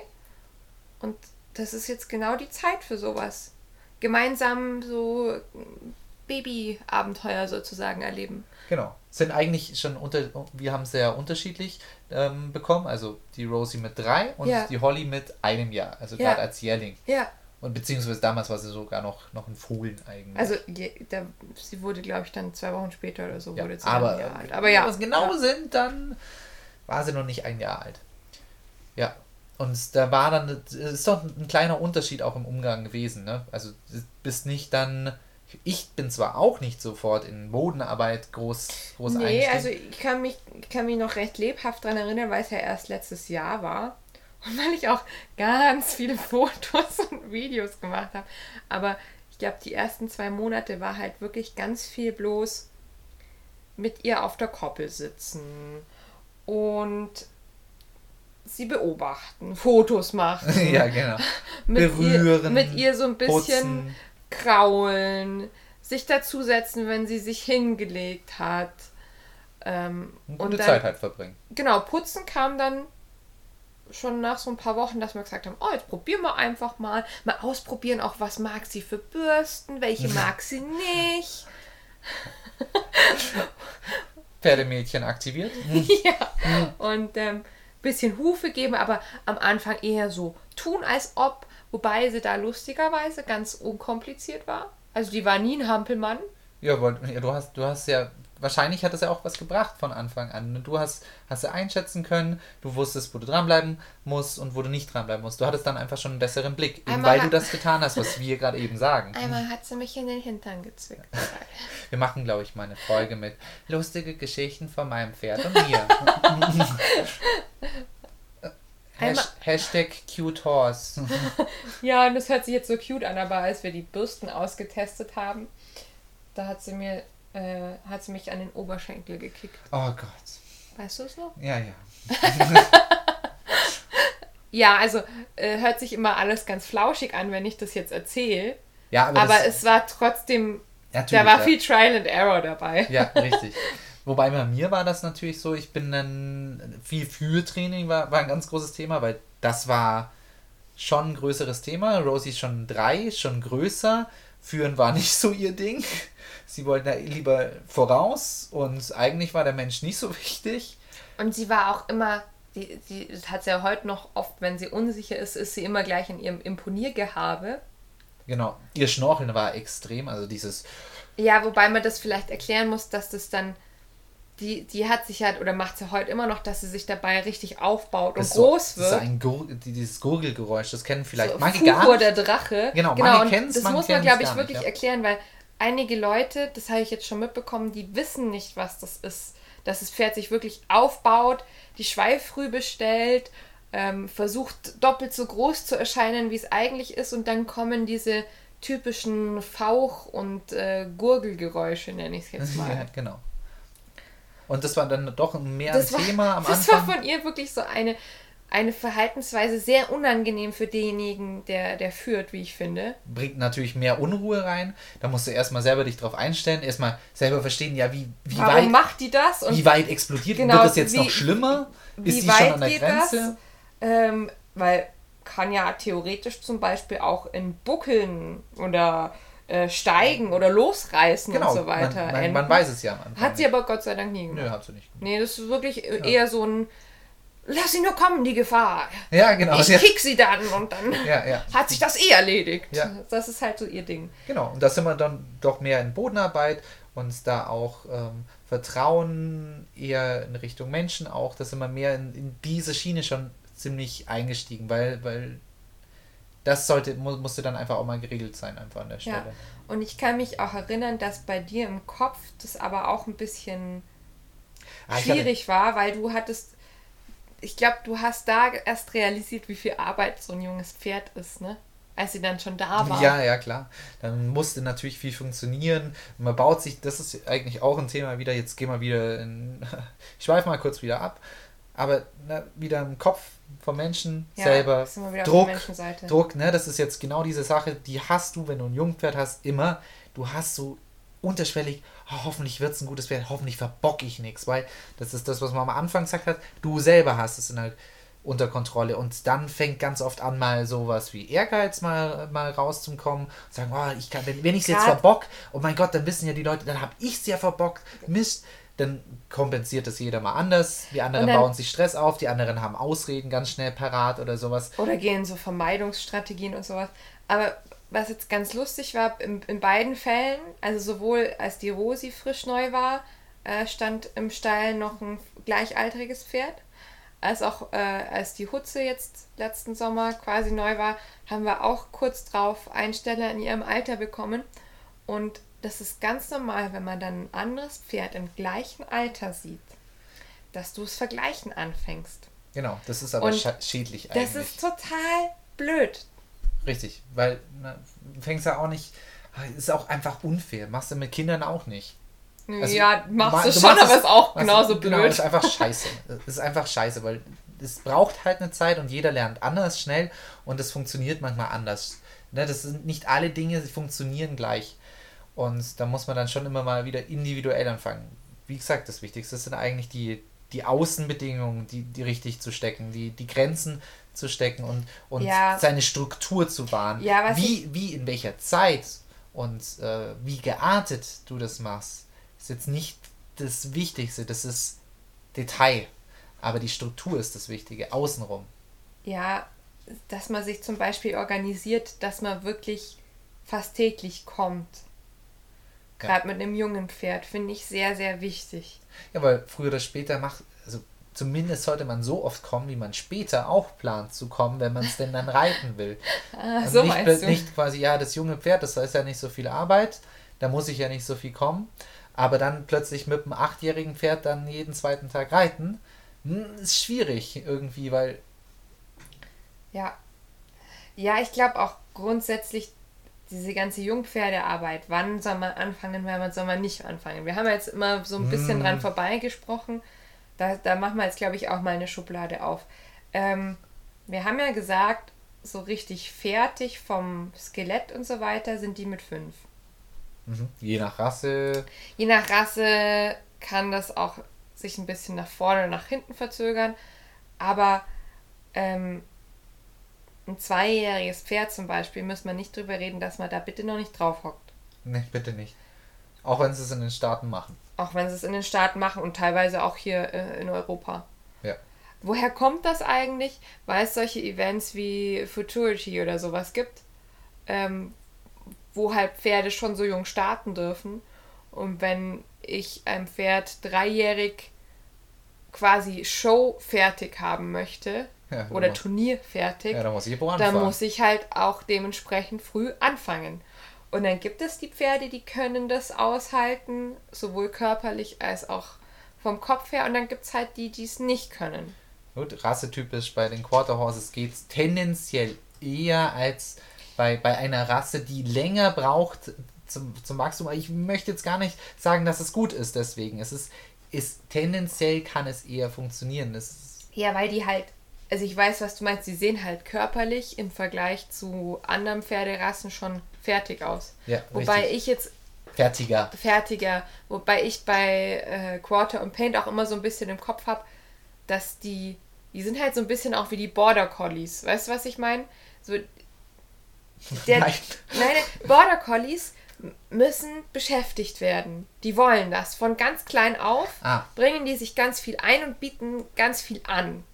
und das ist jetzt genau die Zeit für sowas. Gemeinsam so Babyabenteuer sozusagen erleben. Genau. Sind eigentlich schon unter, wir haben sehr unterschiedlich ähm, bekommen. Also die Rosie mit drei und Ja. die Holly mit einem Jahr. Also Ja. gerade als Jährling. Ja, Und beziehungsweise damals war sie sogar noch, noch ein Fohlen eigentlich. also da, sie wurde, glaube ich, dann zwei Wochen später oder so ja, wurde sie aber, ein Jahr alt. Aber ja. wenn wir es genau ja. sind, dann war sie noch nicht ein Jahr alt. Ja. Und da war dann, ist doch ein kleiner Unterschied auch im Umgang gewesen. Ne? Also du bist nicht dann, ich bin zwar auch nicht sofort in Bodenarbeit groß, groß Nee, eingestiegen. also ich kann mich, ich kann mich noch recht lebhaft daran erinnern, weil es ja erst letztes Jahr war. Und weil ich auch ganz viele Fotos und Videos gemacht habe. Aber ich glaube, die ersten zwei Monate war halt wirklich ganz viel bloß mit ihr auf der Koppel sitzen und sie beobachten, Fotos machen. ja, genau. mit berühren, Ihr, mit ihr so ein bisschen putzen. kraulen, sich dazusetzen, wenn sie sich hingelegt hat. Ähm, Eine und gute dann, Zeit halt verbringen. Genau, putzen kam dann schon nach so ein paar Wochen, dass wir gesagt haben, oh, jetzt probieren wir einfach mal. Mal ausprobieren, auch was mag sie für Bürsten, welche mag sie nicht. Pferdemädchen aktiviert. ja. Und ähm, bisschen Hufe geben, aber am Anfang eher so tun, als ob, wobei sie da lustigerweise ganz unkompliziert war. Also die war nie ein Hampelmann. Ja, aber du hast, du hast ja, wahrscheinlich hat es ja auch was gebracht von Anfang an. Du hast, hast ja einschätzen können, du wusstest, wo du dranbleiben musst und wo du nicht dranbleiben musst. Du hattest dann einfach schon einen besseren Blick, weil du das getan hast, was wir gerade eben sagen. Einmal hat sie mich in den Hintern gezwickt. Wir machen, glaube ich, mal eine Folge mit lustige Geschichten von meinem Pferd und mir. Einmal- Hash, Hashtag cute horse. Ja, und das hört sich jetzt so cute an, aber als wir die Bürsten ausgetestet haben, da hat sie mir, äh, hat sie mich an den Oberschenkel gekickt. Oh Gott. Weißt du es noch? Ja, ja. Ja, also äh, hört sich immer alles ganz flauschig an, wenn ich das jetzt erzähle. Ja, aber, Aber es war trotzdem, da war ja. viel Trial and Error dabei. Ja, richtig. Wobei bei mir war das natürlich so, ich bin dann viel für Training war, war ein ganz großes Thema, weil das war schon ein größeres Thema. Rosie ist schon drei, schon größer. Führen war nicht so ihr Ding. Sie wollten da lieber voraus und eigentlich war der Mensch nicht so wichtig. Und sie war auch immer, die, die das hat sie ja heute noch oft, wenn sie unsicher ist, ist sie immer gleich in ihrem Imponiergehabe. Genau. Ihr Schnorcheln war extrem, also dieses Ja, wobei man das vielleicht erklären muss, dass das dann, die, die hat sich halt, oder macht sie heute immer noch, dass sie sich dabei richtig aufbaut und so- groß das ist wird. ein Gur die- dieses Gurgelgeräusch, das kennen vielleicht so, manche gar Fuchur nicht. der Drache. Genau, manche und kennen's, Das muss man, glaube ich, gar wirklich ja. erklären, weil einige Leute, das habe ich jetzt schon mitbekommen, die wissen nicht, was das ist. Dass das Pferd sich wirklich aufbaut, die Schweifrübe stellt, ähm, versucht doppelt so groß zu erscheinen, wie es eigentlich ist, und dann kommen diese typischen Fauch- und äh, Gurgelgeräusche, nenne ich es jetzt mal. ja, genau. Und das war dann doch mehr das ein war, Thema am das Anfang. war von ihr wirklich so eine, eine Verhaltensweise sehr unangenehm für denjenigen, der, der führt, wie ich finde. bringt natürlich mehr Unruhe rein. Da musst du erstmal selber dich drauf einstellen, erstmal selber verstehen, ja, wie, wie, Warum weit, macht die das? Und wie weit explodiert Genau, Wird es jetzt wie- noch schlimmer? wie Ist sie weit schon an der geht Grenze? das? Ähm, weil kann ja theoretisch zum Beispiel auch in Buckeln oder äh, Steigen oder Losreißen Genau, und so weiter man, man, man weiß es ja am Anfang. Hat sie aber Gott sei Dank nie gemacht. Nö, hat sie nicht. Nee, das ist wirklich eher so ein Lass sie nur kommen, die Gefahr. Ja, genau. Ich hat- kick sie dann und dann ja, ja. hat sich das eh erledigt. Ja. Das ist halt so ihr Ding. Genau, und da sind wir dann doch mehr in Bodenarbeit und da auch ähm, Vertrauen eher in Richtung Menschen auch, da sind wir mehr in, in diese Schiene schon ziemlich eingestiegen, weil, weil das sollte, mu musste dann einfach auch mal geregelt sein, einfach an der Stelle. Ja. Und ich kann mich auch erinnern, dass bei dir im Kopf das aber auch ein bisschen Ah, schwierig war, weil du hattest, ich glaube, du hast da erst realisiert, wie viel Arbeit so ein junges Pferd ist, ne? Als sie dann schon da war. Ja, ja, klar. Dann musste natürlich viel funktionieren. Man baut sich, das ist eigentlich auch ein Thema wieder, jetzt gehen wir wieder in, ich schweife mal kurz wieder ab, aber na, wieder im Kopf vom Menschen Ja, selber. sind wir wieder auf der Druck, Menschenseite. Druck, ne, das ist jetzt genau diese Sache, die hast du, wenn du ein Jungpferd hast, immer. Du hast so unterschwellig, hoffentlich wird es ein gutes Pferd, hoffentlich verbock ich nichts, weil das ist das, was man am Anfang gesagt hat, du selber hast es in halt unter Kontrolle und dann fängt ganz oft an mal sowas wie Ehrgeiz mal, mal rauszukommen und sagen, oh, ich kann, wenn, wenn ich es jetzt verbock, oh mein Gott, dann wissen ja die Leute, dann habe ich es ja verbockt, Mist, dann kompensiert es jeder mal anders, die anderen dann- bauen sich Stress auf, die anderen haben Ausreden ganz schnell parat oder sowas. Oder gehen so Vermeidungsstrategien und sowas. Aber was jetzt ganz lustig war, in, in beiden Fällen, also sowohl als die Rosi frisch neu war, äh, stand im Stall noch ein gleichaltriges Pferd, als auch äh, als die Hutze jetzt letzten Sommer quasi neu war, haben wir auch kurz drauf Einsteller in ihrem Alter bekommen. Und das ist ganz normal, wenn man dann ein anderes Pferd im gleichen Alter sieht, dass du es vergleichen anfängst. Genau, das ist aber schädlich Das eigentlich. ist total blöd. Richtig, weil na, du fängst ja auch nicht, ist auch einfach unfair, machst du mit Kindern auch nicht. Also, ja, machst ma- du du schon, machst aber es- ist auch genauso Genau, blöd. ist einfach scheiße. Es ist einfach scheiße, weil es braucht halt eine Zeit und jeder lernt anders schnell und es funktioniert manchmal anders. Ne, das sind nicht alle Dinge, die funktionieren gleich. Und da muss man dann schon immer mal wieder individuell anfangen. Wie gesagt, das Wichtigste sind eigentlich die, die Außenbedingungen, die, die richtig zu stecken, die, die Grenzen zu stecken und, und Ja. seine Struktur zu wahren. Ja, wie, wie in welcher Zeit und äh, wie geartet du das machst, ist jetzt nicht das Wichtigste, das ist Detail. Aber die Struktur ist das Wichtige, außenrum. Ja, dass man sich zum Beispiel organisiert, dass man wirklich fast täglich kommt. Gerade ja. mit einem jungen Pferd, finde ich sehr, sehr wichtig. Ja, weil früher oder später macht, also zumindest sollte man so oft kommen, wie man später auch plant zu kommen, wenn man es denn dann reiten will. ah, so nicht, meinst du. nicht quasi, ja, das junge Pferd, das ist ja nicht so viel Arbeit, da muss ich ja nicht so viel kommen. Aber dann plötzlich mit einem achtjährigen Pferd dann jeden zweiten Tag reiten, hm, ist schwierig irgendwie, weil. Ja. Ja, ich glaube auch grundsätzlich diese ganze Jungpferdearbeit, wann soll man anfangen, wann soll man nicht anfangen. Wir haben jetzt immer so ein bisschen mm. dran vorbeigesprochen. Da, da machen wir jetzt, glaube ich, auch mal eine Schublade auf. Ähm, wir haben ja gesagt, so richtig fertig vom Skelett und so weiter sind die mit fünf. Mhm. Je nach Rasse. Je nach Rasse kann das auch sich ein bisschen nach vorne oder nach hinten verzögern. Aber ähm, ein zweijähriges Pferd zum Beispiel, muss man nicht drüber reden, dass man da bitte noch nicht drauf hockt. Nee, bitte nicht. Auch wenn sie es in den Staaten machen. Auch wenn sie es in den Staaten machen und teilweise auch hier äh, in Europa. Ja. Woher kommt das eigentlich? Weil es solche Events wie Futurity oder sowas gibt, ähm, wo halt Pferde schon so jung starten dürfen. Und wenn ich ein Pferd dreijährig quasi Show fertig haben möchte ja, oder Turnier fertig, ja, dann, muss ich, dann muss ich halt auch dementsprechend früh anfangen. Und dann gibt es die Pferde, die können das aushalten, sowohl körperlich als auch vom Kopf her. Und dann gibt es halt die, die es nicht können. Gut, rassetypisch bei den Quarter Horses geht es tendenziell eher als bei, bei einer Rasse, die länger braucht zum, zum Wachstum. Ich möchte jetzt gar nicht sagen, dass es gut ist deswegen. Es ist, ist tendenziell kann es eher funktionieren. Das ja, weil die halt, also ich weiß, was du meinst, sie sehen halt körperlich im Vergleich zu anderen Pferderassen schon fertig aus. Ja, Wobei richtig. ich jetzt fertiger. Fertiger. Wobei ich bei äh, Quarter und Paint auch immer so ein bisschen im Kopf habe, dass die, die sind halt so ein bisschen auch wie die Border Collies. Weißt du, was ich meine? So, der, nein. Nein, Border Collies müssen beschäftigt werden. Die wollen das. Von ganz klein auf ah. bringen die sich ganz viel ein und bieten ganz viel an.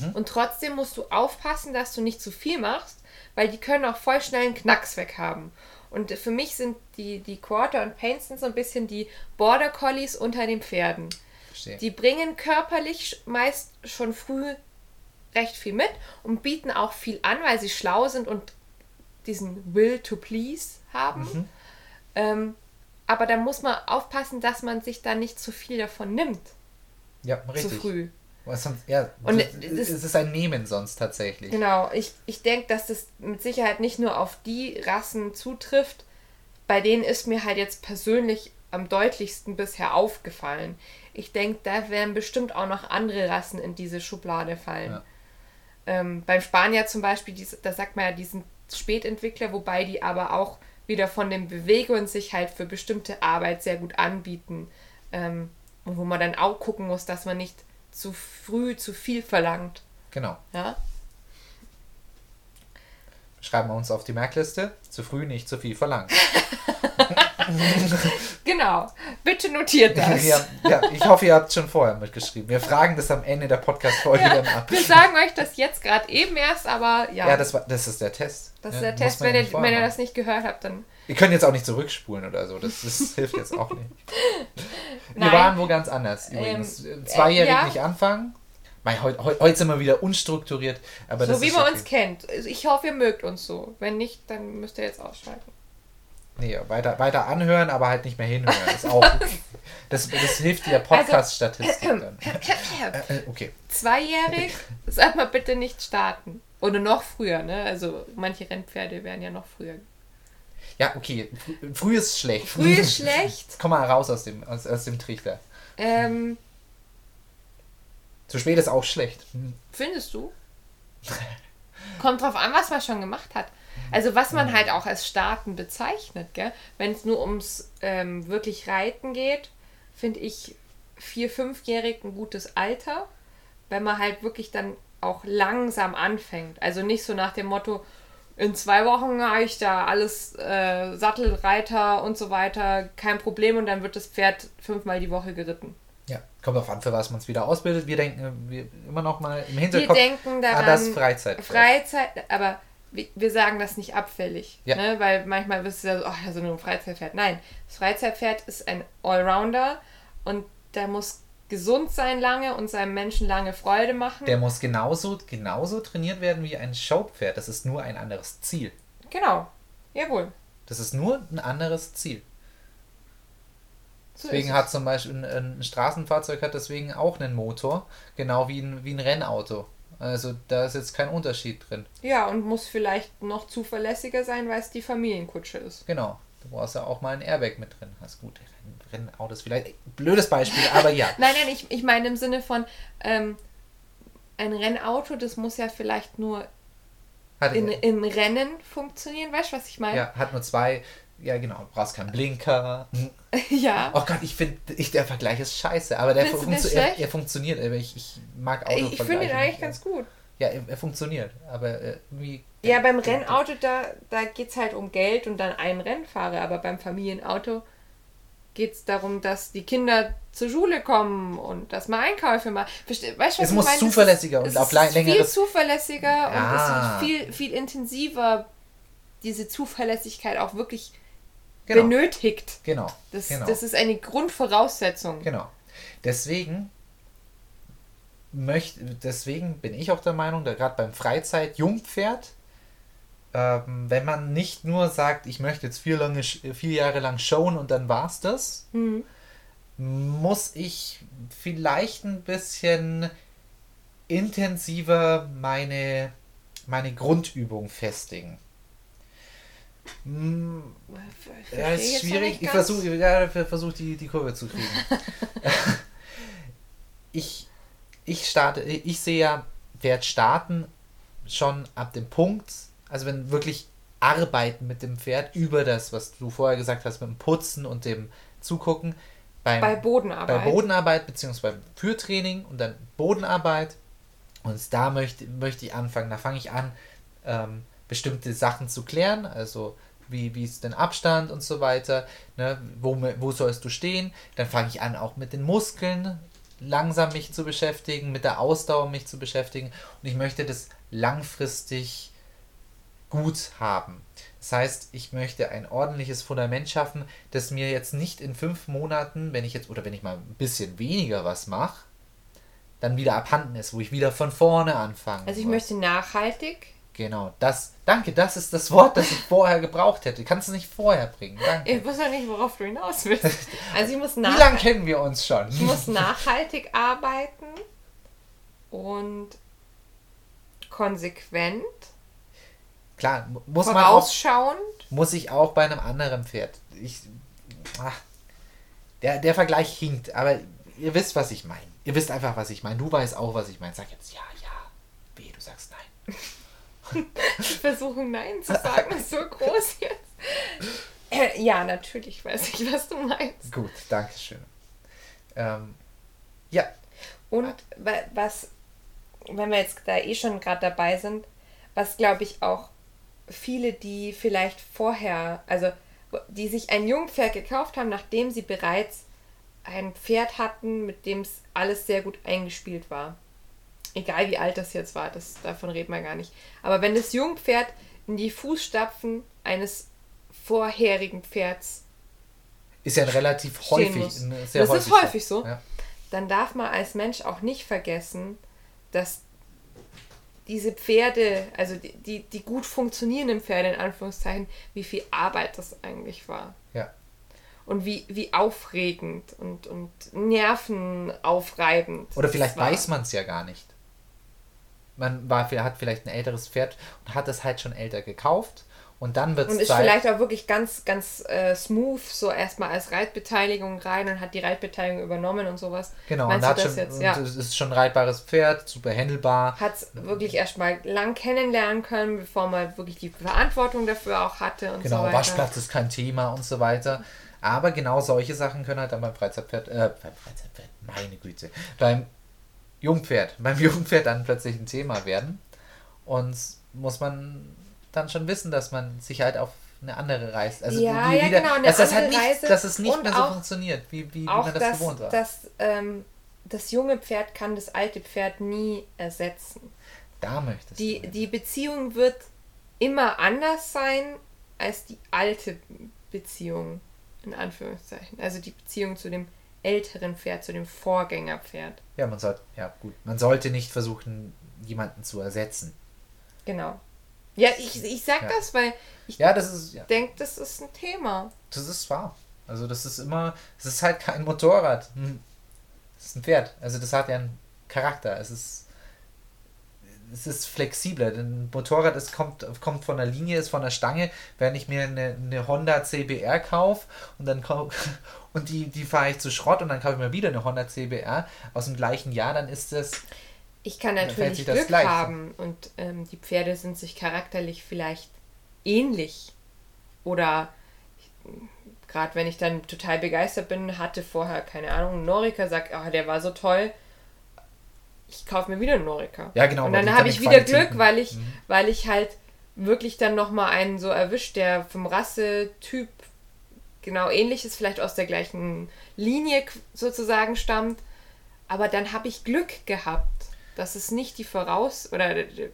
Mhm. Und trotzdem musst du aufpassen, dass du nicht zu viel machst, weil die können auch voll schnell einen Knacks weg haben. Und für mich sind die, die Quarter und Paints so ein bisschen die Border Collies unter den Pferden. Verstehe. Die bringen körperlich meist schon früh recht viel mit und bieten auch viel an, weil sie schlau sind und diesen Will to Please haben. Mhm. Ähm, aber da muss man aufpassen, dass man sich da nicht zu viel davon nimmt. Ja, richtig. Zu früh. Sonst, ja, und es ist ein Nehmen sonst tatsächlich. Genau, ich, ich denke, dass das mit Sicherheit nicht nur auf die Rassen zutrifft, bei denen ist mir halt jetzt persönlich am deutlichsten bisher aufgefallen. Ich denke, da werden bestimmt auch noch andere Rassen in diese Schublade fallen. Ja. Ähm, beim Spanier zum Beispiel, die, da sagt man ja, die sind Spätentwickler, wobei die aber auch wieder von den Bewegungen sich halt für bestimmte Arbeit sehr gut anbieten. Ähm, und wo man dann auch gucken muss, dass man nicht zu früh zu viel verlangt. Genau. Ja? Schreiben wir uns auf die Merkliste. Zu früh nicht zu viel verlangen. genau. Bitte notiert das. Ja, ja, ich hoffe, ihr habt schon vorher mitgeschrieben. Wir fragen das am Ende der Podcast-Folge ja, dann ab. Wir sagen euch das jetzt gerade eben erst, aber ja. Ja, das, war, das ist der Test. Das ist der Test. Wenn, ihr, wenn ihr das nicht gehört habt, dann. Ihr könnt jetzt auch nicht zurückspulen oder so. Das, das hilft jetzt auch nicht. Wir waren wo ganz anders übrigens. Ähm, Zweijährig äh, nicht anfangen. Mein, heute, heute sind wir wieder unstrukturiert. Aber so wie man uns kennt. Also ich hoffe, ihr mögt uns so. Wenn nicht, dann müsst ihr jetzt ausschalten. Nee, weiter, weiter anhören, aber halt nicht mehr hinhören. Das, auch, das, das hilft der Podcast-Statistik also, dann. Äh, äh, okay. Zweijährig, sag mal bitte nicht starten. Oder noch früher, ne? Also manche Rennpferde werden ja noch früher. Ja, okay. Früh ist schlecht. Früh ist schlecht. Komm mal raus aus dem, aus, aus dem Trichter. Ähm. Zu spät ist auch schlecht. Findest du? Kommt drauf an, was man schon gemacht hat. Also was man halt auch als Starten bezeichnet, gell? Wenn es nur ums ähm, wirklich Reiten geht, finde ich vier, fünfjährig ein gutes Alter, wenn man halt wirklich dann auch langsam anfängt. Also nicht so nach dem Motto, in zwei Wochen habe ich da alles äh, Sattel, Reiter und so weiter, kein Problem und dann wird das Pferd fünfmal die Woche geritten. Ja, kommt auf an, für was man es wieder ausbildet. Wir denken äh, wir immer noch mal im Hinterkopf Wir denken daran, an das Freizeit. Freizeit, aber wir, wir sagen das nicht abfällig, Ja. ne? weil manchmal ist es ja so, ach, das ist nur ein Freizeitpferd. Nein, das Freizeitpferd ist ein Allrounder und der muss gesund sein lange und seinem Menschen lange Freude machen. Der muss genauso, genauso trainiert werden wie ein Showpferd. Das ist nur ein anderes Ziel. genau, jawohl. Das ist nur ein anderes Ziel. So Deswegen hat zum Beispiel ein, ein Straßenfahrzeug hat deswegen auch einen Motor, genau wie ein, wie ein Rennauto. Also da ist jetzt kein Unterschied drin. Ja, und muss vielleicht noch zuverlässiger sein, weil es die Familienkutsche ist. Genau. Du brauchst ja auch mal ein Airbag mit drin. Hast gut, Rennautos vielleicht. Blödes Beispiel, aber ja. Nein, nein, ich, ich meine im Sinne von, ähm, ein Rennauto, das muss ja vielleicht nur Hat, in, im Rennen funktionieren, weißt du, was ich meine? ja, hat nur zwei. Ja, genau. Du brauchst keinen Blinker. ja. Oh Gott, ich finde, ich, der Vergleich ist scheiße, aber der funktio er, er funktioniert. Aber ich, ich mag Autos. Ich, ich finde ihn eigentlich ganz gut. Ja, er, er funktioniert, aber äh, irgendwie. Ja, beim Rennauto, da, da geht es halt um Geld und dann einen Rennfahrer, aber beim Familienauto geht es darum, dass die Kinder zur Schule kommen und dass man Einkäufe macht. Weißt Es muss meine? zuverlässiger und es auf ist lä- viel längeres- zuverlässiger Ja. und es ist viel, viel intensiver, diese Zuverlässigkeit auch wirklich Genau. benötigt. Genau. Das, genau. das ist eine Grundvoraussetzung. Genau. Deswegen möchte, deswegen bin ich auch der Meinung, da gerade beim Freizeit-Jungpferd, ähm, wenn man nicht nur sagt, ich möchte jetzt vier, lange, vier Jahre lang showen und dann war's das, Mhm. muss ich vielleicht ein bisschen intensiver meine, meine Grundübung festigen. Ver- ja, ist schwierig. Ich versuche ja, versuch die, die Kurve zu kriegen. ich, ich starte, ich sehe ja, Pferd starten schon ab dem Punkt, also wenn wirklich arbeiten mit dem Pferd über das, was du vorher gesagt hast, mit dem Putzen und dem Zugucken, beim, Bei Bodenarbeit. bei Bodenarbeit beziehungsweise Führtraining und dann Bodenarbeit. Und da möchte, möchte ich anfangen. Da fange ich an, ähm, bestimmte Sachen zu klären. Also wie, wie ist denn Abstand und so weiter. Ne? Wo, wo sollst du stehen? Dann fange ich an, auch mit den Muskeln langsam mich zu beschäftigen, mit der Ausdauer mich zu beschäftigen. Und ich möchte das langfristig gut haben. Das heißt, ich möchte ein ordentliches Fundament schaffen, das mir jetzt nicht in fünf Monaten, wenn ich jetzt oder wenn ich mal ein bisschen weniger was mache, dann wieder abhanden ist, wo ich wieder von vorne anfange. Also ich möchte nachhaltig. Genau, das, danke, das ist das Wort, das ich vorher gebraucht hätte. Kannst du nicht vorher bringen, danke. Ich weiß ja nicht, worauf du hinaus willst. Also ich muss, Wie nach lange kennen wir uns schon? ich muss nachhaltig arbeiten und konsequent, Klar, mu- muss man auch, muss ich auch bei einem anderen Pferd. Ich, ach, der, der Vergleich hinkt, aber ihr wisst, was ich meine. Ihr wisst einfach, was ich meine. Du weißt auch, was ich meine. Sag jetzt ja, ja. Weh, du sagst nein. Die Versuchung, Nein zu sagen, ist so groß jetzt. Äh, Ja, natürlich weiß ich, was du meinst. Gut, danke schön. Ähm, ja, Und wa- was, wenn wir jetzt da eh schon gerade dabei sind, was glaube ich auch viele, die vielleicht vorher, also die sich ein Jungpferd gekauft haben, nachdem sie bereits ein Pferd hatten, mit dem es alles sehr gut eingespielt war. Egal wie alt das jetzt war, das, davon reden wir gar nicht. Aber wenn das Jungpferd in die Fußstapfen eines vorherigen Pferds ist ja ein relativ häufig. muss. Das ist häufig so. Ja. dann darf man als Mensch auch nicht vergessen, dass diese Pferde, also die, die, die gut funktionierenden Pferde in Anführungszeichen, wie viel Arbeit das eigentlich war. ja. Und wie, wie aufregend und, und nervenaufreibend. Oder vielleicht weiß man es ja gar nicht. Man war, hat vielleicht ein älteres Pferd und hat es halt schon älter gekauft und dann wird Und es ist Zeit. vielleicht auch wirklich ganz, ganz äh, smooth, so erstmal als Reitbeteiligung rein und hat die Reitbeteiligung übernommen und sowas. Genau, Meinst und hat schon, jetzt? und Ja. es ist schon ein reitbares Pferd, super händelbar. hat es wirklich erstmal lang kennenlernen können, bevor man wirklich die Verantwortung dafür auch hatte und Genau, so weiter. Waschplatz ist kein Thema und so weiter. Aber genau solche Sachen können halt dann beim Freizeitpferd, äh, beim Freizeitpferd, meine Güte, beim Jungpferd, beim Jungpferd dann plötzlich ein Thema werden. Und muss man dann schon wissen, dass man sich halt auf eine andere Reise, also Ja, wie ja, wieder, genau, eine dass das halt nicht, Reise dass es nicht mehr so auch- funktioniert, wie, wie, wie man das das, gewohnt war. das, ähm, das junge Pferd kann das alte Pferd nie ersetzen. da möchtest Die, du. die Beziehung wird immer anders sein als die alte Beziehung, in Anführungszeichen. Also die Beziehung zu dem älteren Pferd, zu dem Vorgängerpferd. Ja, man sollte, ja gut, man sollte nicht versuchen, jemanden zu ersetzen. Genau. Ja, ich, ich sag Ja. das, weil ich Ja, das ist, ja, denke, das ist ein Thema. das ist wahr. Also das ist immer, es ist halt kein Motorrad. Hm. Es ist ein Pferd. Also das hat ja einen Charakter. Es ist, es ist flexibler. Denn ein Motorrad ist, kommt, kommt von der Linie, ist von der Stange. Wenn ich mir eine, eine Honda CBR kaufe und dann und die, die fahre ich zu Schrott und dann kaufe ich mir wieder eine Honda CBR aus dem gleichen Jahr, dann ist das Ich kann natürlich Glück gleich. haben und ähm, die Pferde sind sich charakterlich vielleicht ähnlich. Oder gerade wenn ich dann total begeistert bin, hatte vorher, keine Ahnung, Norika, sagt, ah, der war so toll, ich kaufe mir wieder einen Norika. Ja, genau, Und dann habe ich wieder Qualitäten- Glück, weil ich, Mhm. weil ich halt wirklich dann nochmal einen so erwischt, der vom Rassetyp genau ähnlich ist, vielleicht aus der gleichen Linie sozusagen stammt. Aber dann habe ich Glück gehabt. Das ist nicht die Voraus... Oder äh,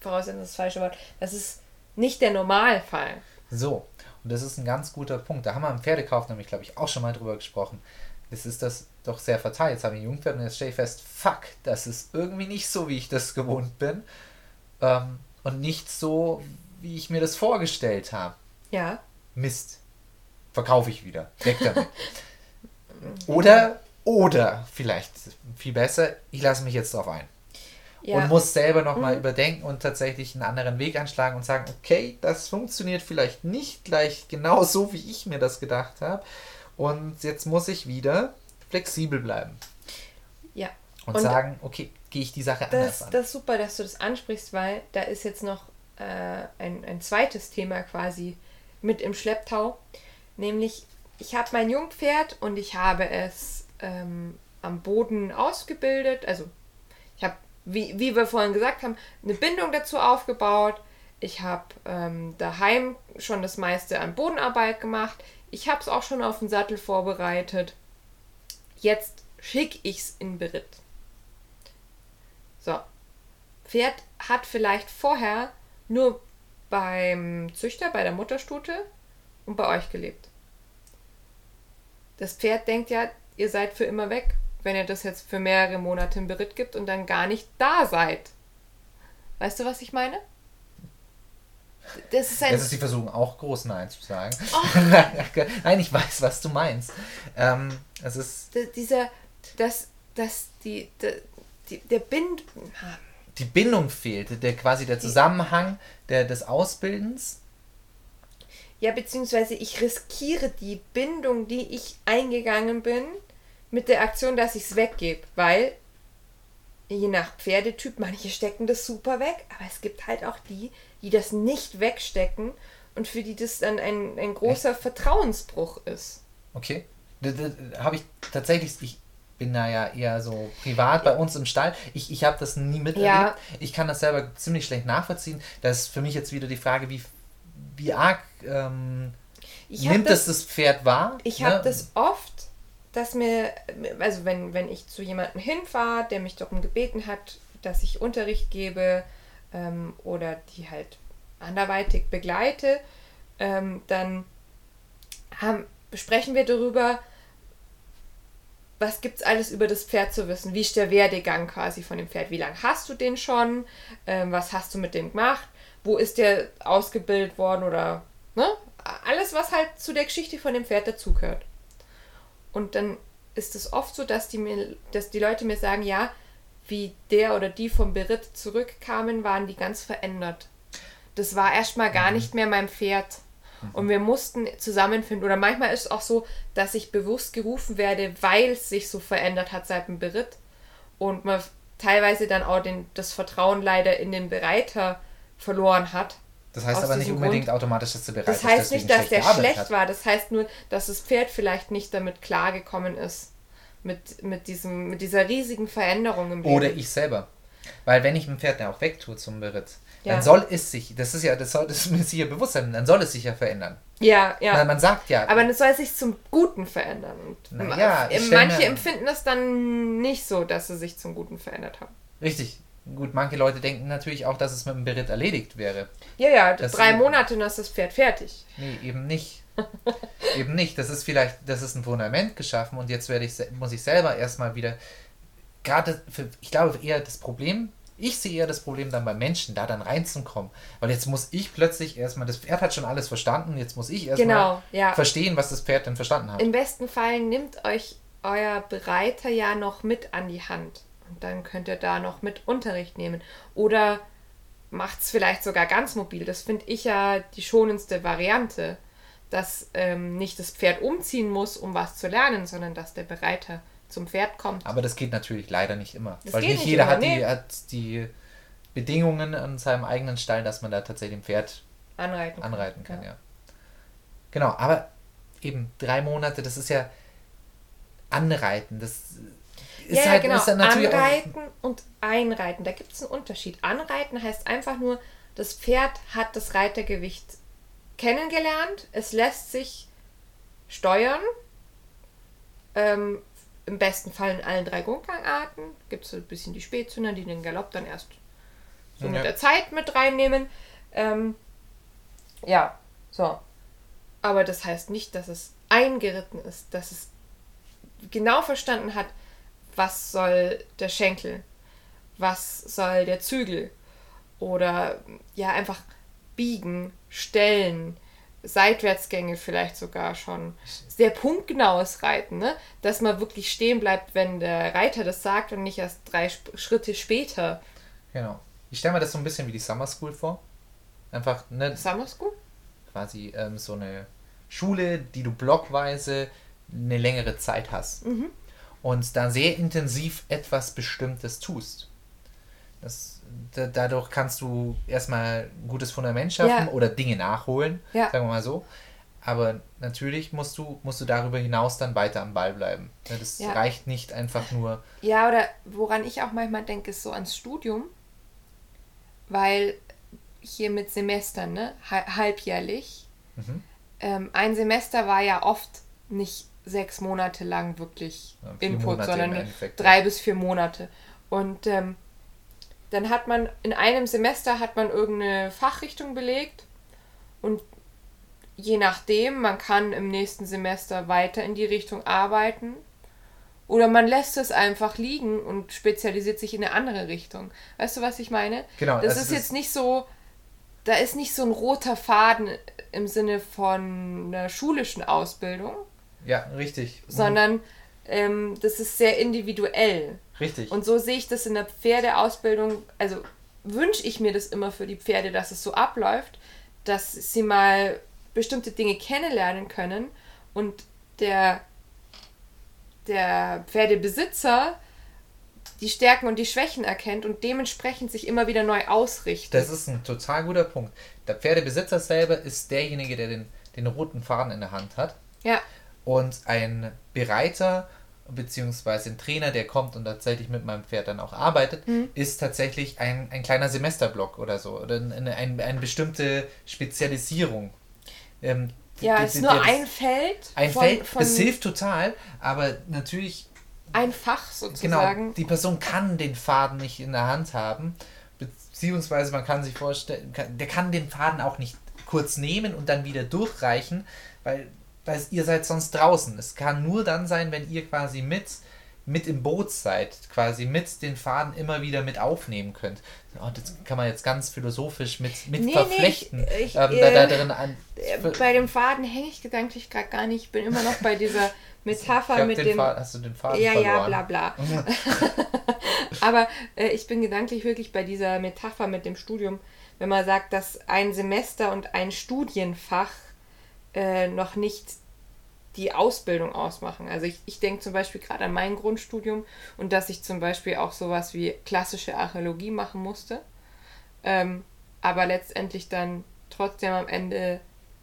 Voraussetzung ist das falsche Wort. Das ist nicht der Normalfall. So, und das ist ein ganz guter Punkt. Da haben wir im Pferdekauf nämlich, glaube ich, auch schon mal drüber gesprochen. Das ist das doch sehr verteilt. Jetzt habe ich ein Jungpferd und jetzt stelle ich fest, fuck, das ist irgendwie nicht so, wie ich das gewohnt bin. Ähm, und nicht so, wie ich mir das vorgestellt habe. Ja. Mist. Verkaufe ich wieder. Weg damit. oder, oder vielleicht viel besser, ich lasse mich jetzt drauf ein ja. und muss selber nochmal Mhm. überdenken und tatsächlich einen anderen Weg einschlagen und sagen, okay, das funktioniert vielleicht nicht gleich genau so, wie ich mir das gedacht habe. Und jetzt muss ich wieder flexibel bleiben ja. und, Und sagen, okay, gehe ich die Sache anders Das, an. das ist super, dass du das ansprichst, weil da ist jetzt noch äh, ein, ein zweites Thema quasi mit im Schlepptau. Nämlich, ich habe mein Jungpferd und ich habe es ähm, am Boden ausgebildet. Also, ich habe, wie, wie wir vorhin gesagt haben, eine Bindung dazu aufgebaut. Ich habe ähm, daheim schon das meiste an Bodenarbeit gemacht. Ich habe es auch schon auf den Sattel vorbereitet. Jetzt schicke ich es in Beritt. So. Pferd hat vielleicht vorher nur beim Züchter, bei der Mutterstute und bei euch gelebt. Das Pferd denkt ja, ihr seid für immer weg, wenn ihr das jetzt für mehrere Monate im Beritt gibt und dann gar nicht da seid. Weißt du, was ich meine? Das ist ein Jetzt ist sie versuchen auch groß Nein zu sagen. Oh. Nein, ich weiß, was du meinst. Ähm, es ist d- dieser, das, das, die, die, die der Bind, die Bindung fehlt, der quasi der Zusammenhang der, des Ausbildens. Ja, beziehungsweise ich riskiere die Bindung, die ich eingegangen bin, mit der Aktion, dass ich es weggebe. Weil, je nach Pferdetyp, manche stecken das super weg, aber es gibt halt auch die, die das nicht wegstecken und für die das dann ein, ein großer Vertrauensbruch ist. Okay. Habe ich tatsächlich, ich bin da ja eher so privat bei uns im Stall. Ich, ich habe das nie miterlebt. Ja. Ich kann das selber ziemlich schlecht nachvollziehen. Das ist für mich jetzt wieder die Frage, wie, wie arg ähm, nimmt das das Pferd wahr? Ich ne? habe das oft, dass mir, also wenn, wenn ich zu jemandem hinfahre, der mich darum gebeten hat, dass ich Unterricht gebe ähm, oder die halt anderweitig begleite, ähm, dann haben, besprechen wir darüber, was gibt's alles über das Pferd zu wissen? Wie ist der Werdegang quasi von dem Pferd? Wie lange hast du den schon? Ähm, was hast du mit dem gemacht? Wo ist der ausgebildet worden oder ne? Alles, was halt zu der Geschichte von dem Pferd dazugehört. Und dann ist es oft so, dass die, mir, dass die Leute mir sagen, ja, wie der oder die vom Beritt zurückkamen, waren die ganz verändert. Das war erstmal gar nicht mehr mein Pferd. Und wir mussten zusammenfinden. Oder manchmal ist es auch so, dass ich bewusst gerufen werde, weil es sich so verändert hat seit dem Beritt. Und man teilweise dann auch den, das Vertrauen leider in den Bereiter verloren hat. Das heißt aber nicht unbedingt Grund- automatisch, dass der bereit Das heißt nicht, dass der schlecht hat. war. Das heißt nur, dass das Pferd vielleicht nicht damit klargekommen ist. Mit, mit, diesem, mit dieser riesigen Veränderung im Leben. Oder ich selber. Weil wenn ich ein Pferd ja auch wegtue zum Beritt, Ja. dann soll es sich, das ist ja, das soll das muss sich ja bewusst sein, dann soll es sich ja verändern. Ja, ja. Weil man sagt ja, Aber es soll sich zum Guten verändern. Und ja, manche mir- empfinden das dann nicht so, dass sie sich zum Guten verändert haben. richtig, gut, manche Leute denken natürlich auch, dass es mit dem Beritt erledigt wäre. Ja, ja, Das- drei Monate und ist das Pferd fertig. Nee, eben nicht. eben nicht. Das ist vielleicht, das ist ein Fundament geschaffen und jetzt werde ich, muss ich selber erstmal wieder, gerade, für, ich glaube eher das Problem, ich sehe eher das Problem dann beim Menschen, da dann reinzukommen. Weil jetzt muss ich plötzlich erstmal, das Pferd hat schon alles verstanden, jetzt muss ich erstmal Genau, ja. verstehen, was das Pferd denn verstanden hat. Im besten Fall nimmt euch euer Bereiter ja noch mit an die Hand. Und dann könnt ihr da noch mit Unterricht nehmen. Oder macht es vielleicht sogar ganz mobil. Das finde ich ja die schonendste Variante. Dass ähm, nicht das Pferd umziehen muss, um was zu lernen, sondern dass der Bereiter zum Pferd kommt. Aber das geht natürlich leider nicht immer. Das weil nicht nicht jeder immer, hat, die, nee. hat die Bedingungen an seinem eigenen Stall, dass man da tatsächlich ein Pferd Anreiten. kann. anreiten kann, ja. Genau, aber eben drei Monate, das ist ja Anreiten. Das ist ja, halt genau. ist dann natürlich auch, Anreiten und Einreiten. Da gibt es einen Unterschied. Anreiten heißt einfach nur, das Pferd hat das Reitergewicht kennengelernt. Es lässt sich steuern. Ähm, Im besten Fall in allen drei Grundgangarten. Gibt es so ein bisschen die Spätzünder, die den Galopp dann erst so Ja. mit der Zeit mit reinnehmen. Ähm, ja, so. Aber das heißt nicht, dass es eingeritten ist, dass es genau verstanden hat, was soll der Schenkel, was soll der Zügel oder ja einfach biegen, stellen, Seitwärtsgänge vielleicht sogar schon. Sehr punktgenaues Reiten, ne? dass man wirklich stehen bleibt, wenn der Reiter das sagt und nicht erst drei Schritte später. Genau. Ich stelle mir das so ein bisschen wie die Summer School vor. Einfach, ne, Summer School? quasi ähm, so eine Schule, die du blockweise eine längere Zeit hast. Mhm. Und da sehr intensiv etwas Bestimmtes tust. Das, da, dadurch kannst du erstmal ein gutes Fundament schaffen Ja. oder Dinge nachholen, Ja. sagen wir mal so. Aber natürlich musst du, musst du darüber hinaus dann weiter am Ball bleiben. Ja, Das Ja. reicht nicht einfach nur. Ja, oder woran ich auch manchmal denke, ist so ans Studium, weil hier mit Semestern, ne, ha- halbjährlich, Mhm. ähm, ein Semester war ja oft nicht sechs Monate lang wirklich Ja, Input, Monate sondern drei bis vier Monate. Und ähm, dann hat man in einem Semester hat man irgendeine Fachrichtung belegt und je nachdem, man kann im nächsten Semester weiter in die Richtung arbeiten oder man lässt es einfach liegen und spezialisiert sich in eine andere Richtung. Weißt du, was ich meine? Genau, Das also ist das- jetzt nicht so, da ist nicht so ein roter Faden im Sinne von einer schulischen Ausbildung, Ja, richtig. Sondern ähm, das ist sehr individuell. Richtig. Und so sehe ich das in der Pferdeausbildung, also wünsche ich mir das immer für die Pferde, dass es so abläuft, dass sie mal bestimmte Dinge kennenlernen können und der, der Pferdebesitzer die Stärken und die Schwächen erkennt und dementsprechend sich immer wieder neu ausrichtet. Das ist ein total guter Punkt. Der Pferdebesitzer selber ist derjenige, der den, den roten Faden in der Hand hat. ja, Und ein Bereiter beziehungsweise ein Trainer, der kommt und tatsächlich mit meinem Pferd dann auch arbeitet, Mhm. ist tatsächlich ein, ein kleiner Semesterblock oder so. Oder eine, eine, eine bestimmte Spezialisierung. Ähm, ja, es ist nur ein Feld, ein von, Feld, von es hilft total, aber natürlich ein Fach Genau, sozusagen. die Person kann den Faden nicht in der Hand haben, beziehungsweise man kann sich vorstellen, kann, der kann den Faden auch nicht kurz nehmen und dann wieder durchreichen, weil, weil ihr seid sonst draußen. Es kann nur dann sein, wenn ihr quasi mit, mit im Boot seid, quasi mit den Faden immer wieder mit aufnehmen könnt. Oh, das kann man jetzt ganz philosophisch mit, mit Nee, nee, verflechten. ich- ich, ähm, da, da äh, drin an, Äh, Bei dem Faden hänge ich gedanklich gerade gar nicht. Ich bin immer noch bei dieser Metapher mit dem. Faden, hast du den Faden ja, verloren? ja, bla bla. Aber äh, ich bin gedanklich wirklich bei dieser Metapher mit dem Studium, wenn man sagt, dass ein Semester und ein Studienfach äh, noch nicht die Ausbildung ausmachen. Also ich, ich denke zum Beispiel gerade an mein Grundstudium und dass ich zum Beispiel auch sowas wie klassische Archäologie machen musste, ähm, aber letztendlich dann trotzdem am Ende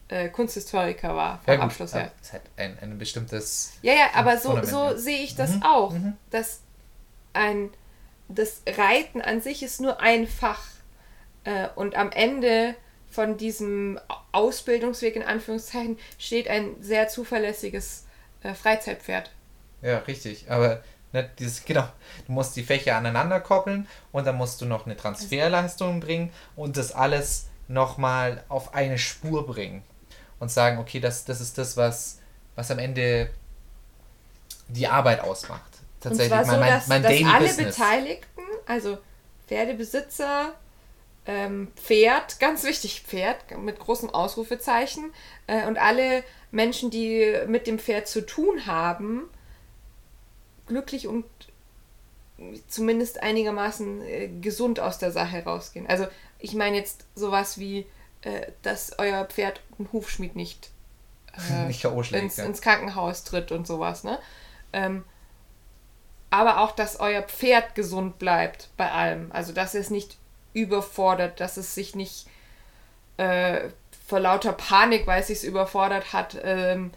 äh, Kunsthistoriker war vom Ja, Abschluss her. es hat ein, ein bestimmtes Ja, ja, aber so, so sehe ich das Mhm, auch, mhm. dass ein das Reiten an sich ist nur ein Fach. Äh, und am Ende von diesem Ausbildungsweg in Anführungszeichen steht ein sehr zuverlässiges äh, Freizeitpferd. Ja, richtig. Aber ne, dieses, genau, du musst die Fächer aneinander koppeln und dann musst du noch eine Transferleistung bringen und das alles nochmal auf eine Spur bringen. Und sagen, okay, das, das ist das, was, was am Ende die Arbeit ausmacht. Tatsächlich, und zwar mein, so, dass, mein, mein dass alle Business. Beteiligten, also Pferdebesitzer, ähm, Pferd, ganz wichtig, Pferd mit großem Ausrufezeichen äh, und alle Menschen, die mit dem Pferd zu tun haben, glücklich und zumindest einigermaßen äh, gesund aus der Sache rausgehen. Also ich meine jetzt sowas wie, äh, dass euer Pferd einen Hufschmied nicht, äh, nicht ins, ins, Krankenhaus tritt und sowas, ne? Ähm, aber auch, dass euer Pferd gesund bleibt bei allem. Also dass es nicht überfordert, dass es sich nicht äh, vor lauter Panik, weil es sich überfordert hat, ähm,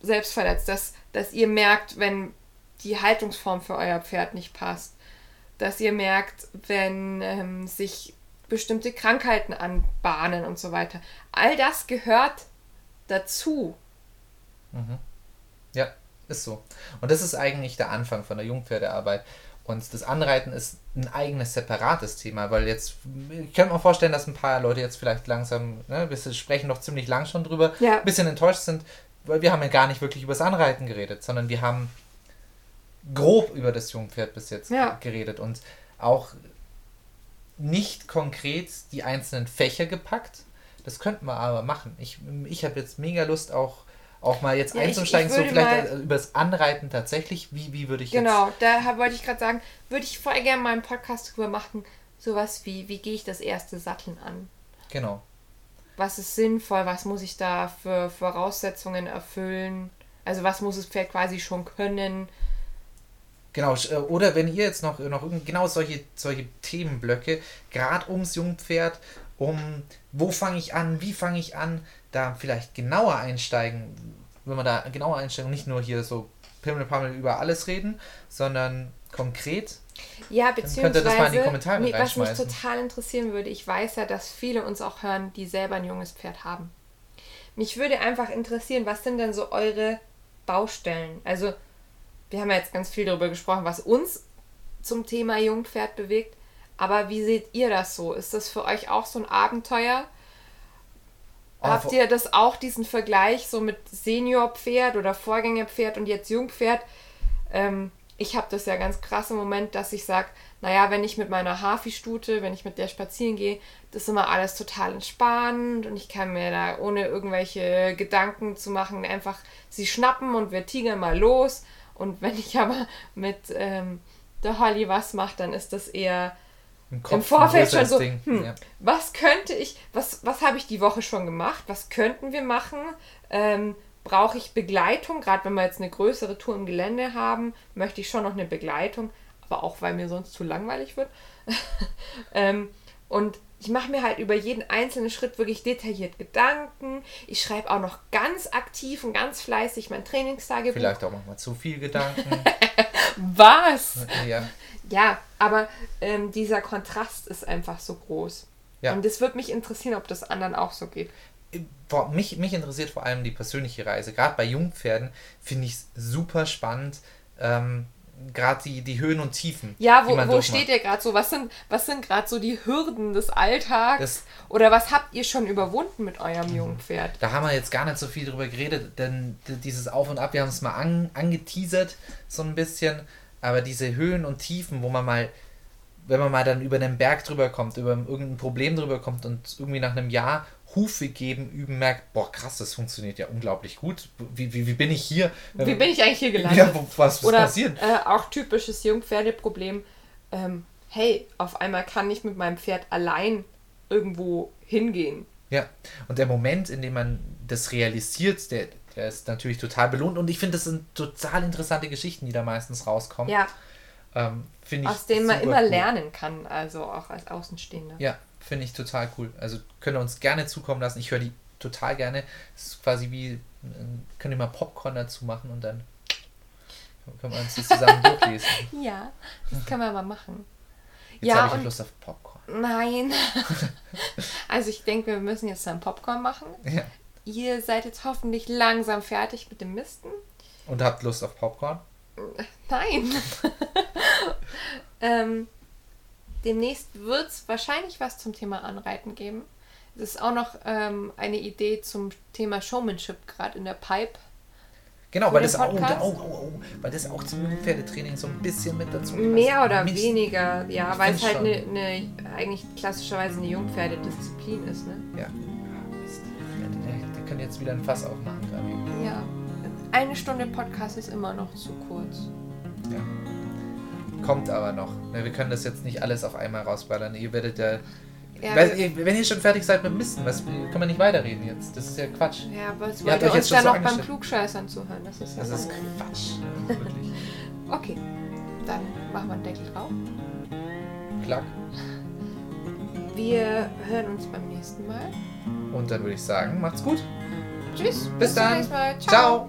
selbst verletzt. Dass, dass ihr merkt, wenn die Haltungsform für euer Pferd nicht passt. Dass ihr merkt, wenn ähm, sich bestimmte Krankheiten anbahnen und so weiter. All das gehört dazu. Mhm. Ja, ist so. Und das ist eigentlich der Anfang von der Jungpferdearbeit. Und das Anreiten ist ein eigenes, separates Thema, weil jetzt, ich könnte mir vorstellen, dass ein paar Leute jetzt vielleicht langsam, ne, wir sprechen noch ziemlich lang schon drüber, ja. ein bisschen enttäuscht sind, weil wir haben ja gar nicht wirklich über das Anreiten geredet, sondern wir haben grob über das Jungpferd bis jetzt ja. geredet und auch nicht konkret die einzelnen Fächer gepackt. Das könnten wir aber machen. Ich, ich habe jetzt mega Lust auch auch mal jetzt ja, einzusteigen, ich, ich so vielleicht über das Anreiten tatsächlich, wie, wie würde ich genau, jetzt... Genau, da wollte ich gerade sagen, würde ich voll gerne mal einen Podcast drüber machen, sowas wie, wie gehe ich das erste Satteln an? Genau. Was ist sinnvoll, was muss ich da für Voraussetzungen erfüllen? Also was muss das Pferd quasi schon können? Genau, äh, oder wenn ihr jetzt noch, noch genau solche, solche Themenblöcke, gerade ums Jungpferd, um wo fange ich an, wie fange ich an, da vielleicht genauer einsteigen, wenn wir da genauer einsteigen, nicht nur hier so Pimmelpammel über alles reden, sondern konkret. Ja, beziehungsweise, könnt ihr das mal in die Kommentare nee, was mich total interessieren würde, ich weiß ja, dass viele uns auch hören, die selber ein junges Pferd haben. Mich würde einfach interessieren, was sind denn so eure Baustellen? Also, wir haben ja jetzt ganz viel darüber gesprochen, was uns zum Thema Jungpferd bewegt. Aber wie seht ihr das so? Ist das für euch auch so ein Abenteuer? Oh, Habt ihr das auch, diesen Vergleich so mit Seniorpferd oder Vorgängerpferd und jetzt Jungpferd? Ähm, ich habe das ja ganz krass im Moment, dass ich sage, naja, wenn ich mit meiner Hafi-Stute, wenn ich mit der spazieren gehe, das ist immer alles total entspannt und ich kann mir da ohne irgendwelche Gedanken zu machen einfach sie schnappen und wir tigern mal los. Und wenn ich aber mit ähm, der Holly was mache, dann ist das eher im, Kopf, Im Vorfeld schon so, hm, ja. was könnte ich, was, was habe ich die Woche schon gemacht, was könnten wir machen? Ähm, Brauche ich Begleitung, gerade wenn wir jetzt eine größere Tour im Gelände haben, möchte ich schon noch eine Begleitung, aber auch weil mir sonst zu langweilig wird. ähm, und ich mache mir halt über jeden einzelnen Schritt wirklich detailliert Gedanken. Ich schreibe auch noch ganz aktiv und ganz fleißig mein Trainingstagebuch. Vielleicht auch manchmal zu viel Gedanken. Was? Ja. Ja, aber ähm, dieser Kontrast ist einfach so groß. Ja. Und es würde mich interessieren, ob das anderen auch so geht. Boah, mich, mich interessiert vor allem die persönliche Reise. Gerade bei Jungpferden finde ich es super spannend. Ähm, gerade die, die Höhen und Tiefen. Ja, wo, wo steht ihr gerade so? Was sind, was sind gerade so die Hürden des Alltags? Das, Oder was habt ihr schon überwunden mit eurem mhm. Jungpferd? Da haben wir jetzt gar nicht so viel drüber geredet, denn dieses Auf und Ab, wir haben es mal an, angeteasert, so ein bisschen. Aber diese Höhen und Tiefen, wo man mal, wenn man mal dann über einen Berg drüber kommt, über irgendein Problem drüber kommt und irgendwie nach einem Jahr Hufe geben, üben, merkt, boah, krass, das funktioniert ja unglaublich gut. Wie, wie, wie bin ich hier? Wie bin ich eigentlich hier gelandet? Ja, was, was Oder, passiert? Äh, auch typisches Jungpferdeproblem. Ähm, hey, auf einmal kann ich mit meinem Pferd allein irgendwo hingehen. Ja, und der Moment, in dem man das realisiert, der, der ist natürlich total belohnt. Und ich finde, das sind total interessante Geschichten, die da meistens rauskommen. Ja. Ähm, Aus denen man immer cool. lernen kann, also auch als Außenstehender. Ja, finde ich total cool. Also könnt ihr uns gerne zukommen lassen. Ich höre die total gerne. Es ist quasi wie, könnt ihr mal Popcorn dazu machen und dann Können wir uns das zusammen durchlesen. Ja, das können wir mal machen. Jetzt ja, habe ich und Lust auf Popcorn. nein. also ich denke, wir müssen jetzt dann Popcorn machen. Ja. Ihr seid jetzt hoffentlich langsam fertig mit dem Misten. Und habt Lust auf Popcorn? Nein. ähm, demnächst wird es wahrscheinlich was zum Thema Anreiten geben. Es ist auch noch ähm, eine Idee zum Thema Showmanship gerade in der Pipe. Genau, weil das, auch, oh, oh, oh, weil das auch zum Pferdetraining so ein bisschen mit dazu passt. Mehr oder Mist. weniger, ja, Ich weil es halt eine, eine eigentlich klassischerweise eine Jungpferdedisziplin ist, ne? Ja. Mist. Ja, der, der kann jetzt wieder ein Fass aufmachen gerade. Ja. Eine Stunde Podcast ist immer noch zu kurz. Ja. Kommt aber noch. Ne, Wir können das jetzt nicht alles auf einmal rausballern. Ihr werdet ja. Ja, ihr- wenn ihr schon fertig seid mit Misten, was, können wir nicht weiterreden jetzt. Das ist ja Quatsch. ja was Ihr habt wollt ihr uns dann so noch beim. Klugscheißern zuhören? Das ist ja Das ist Quatsch. Wirklich. Okay, dann machen wir einen Deckel drauf. Klack. Wir hören uns beim nächsten Mal. Und dann würde ich sagen, macht's gut. Tschüss. Bis zum dann. nächsten Mal. Ciao.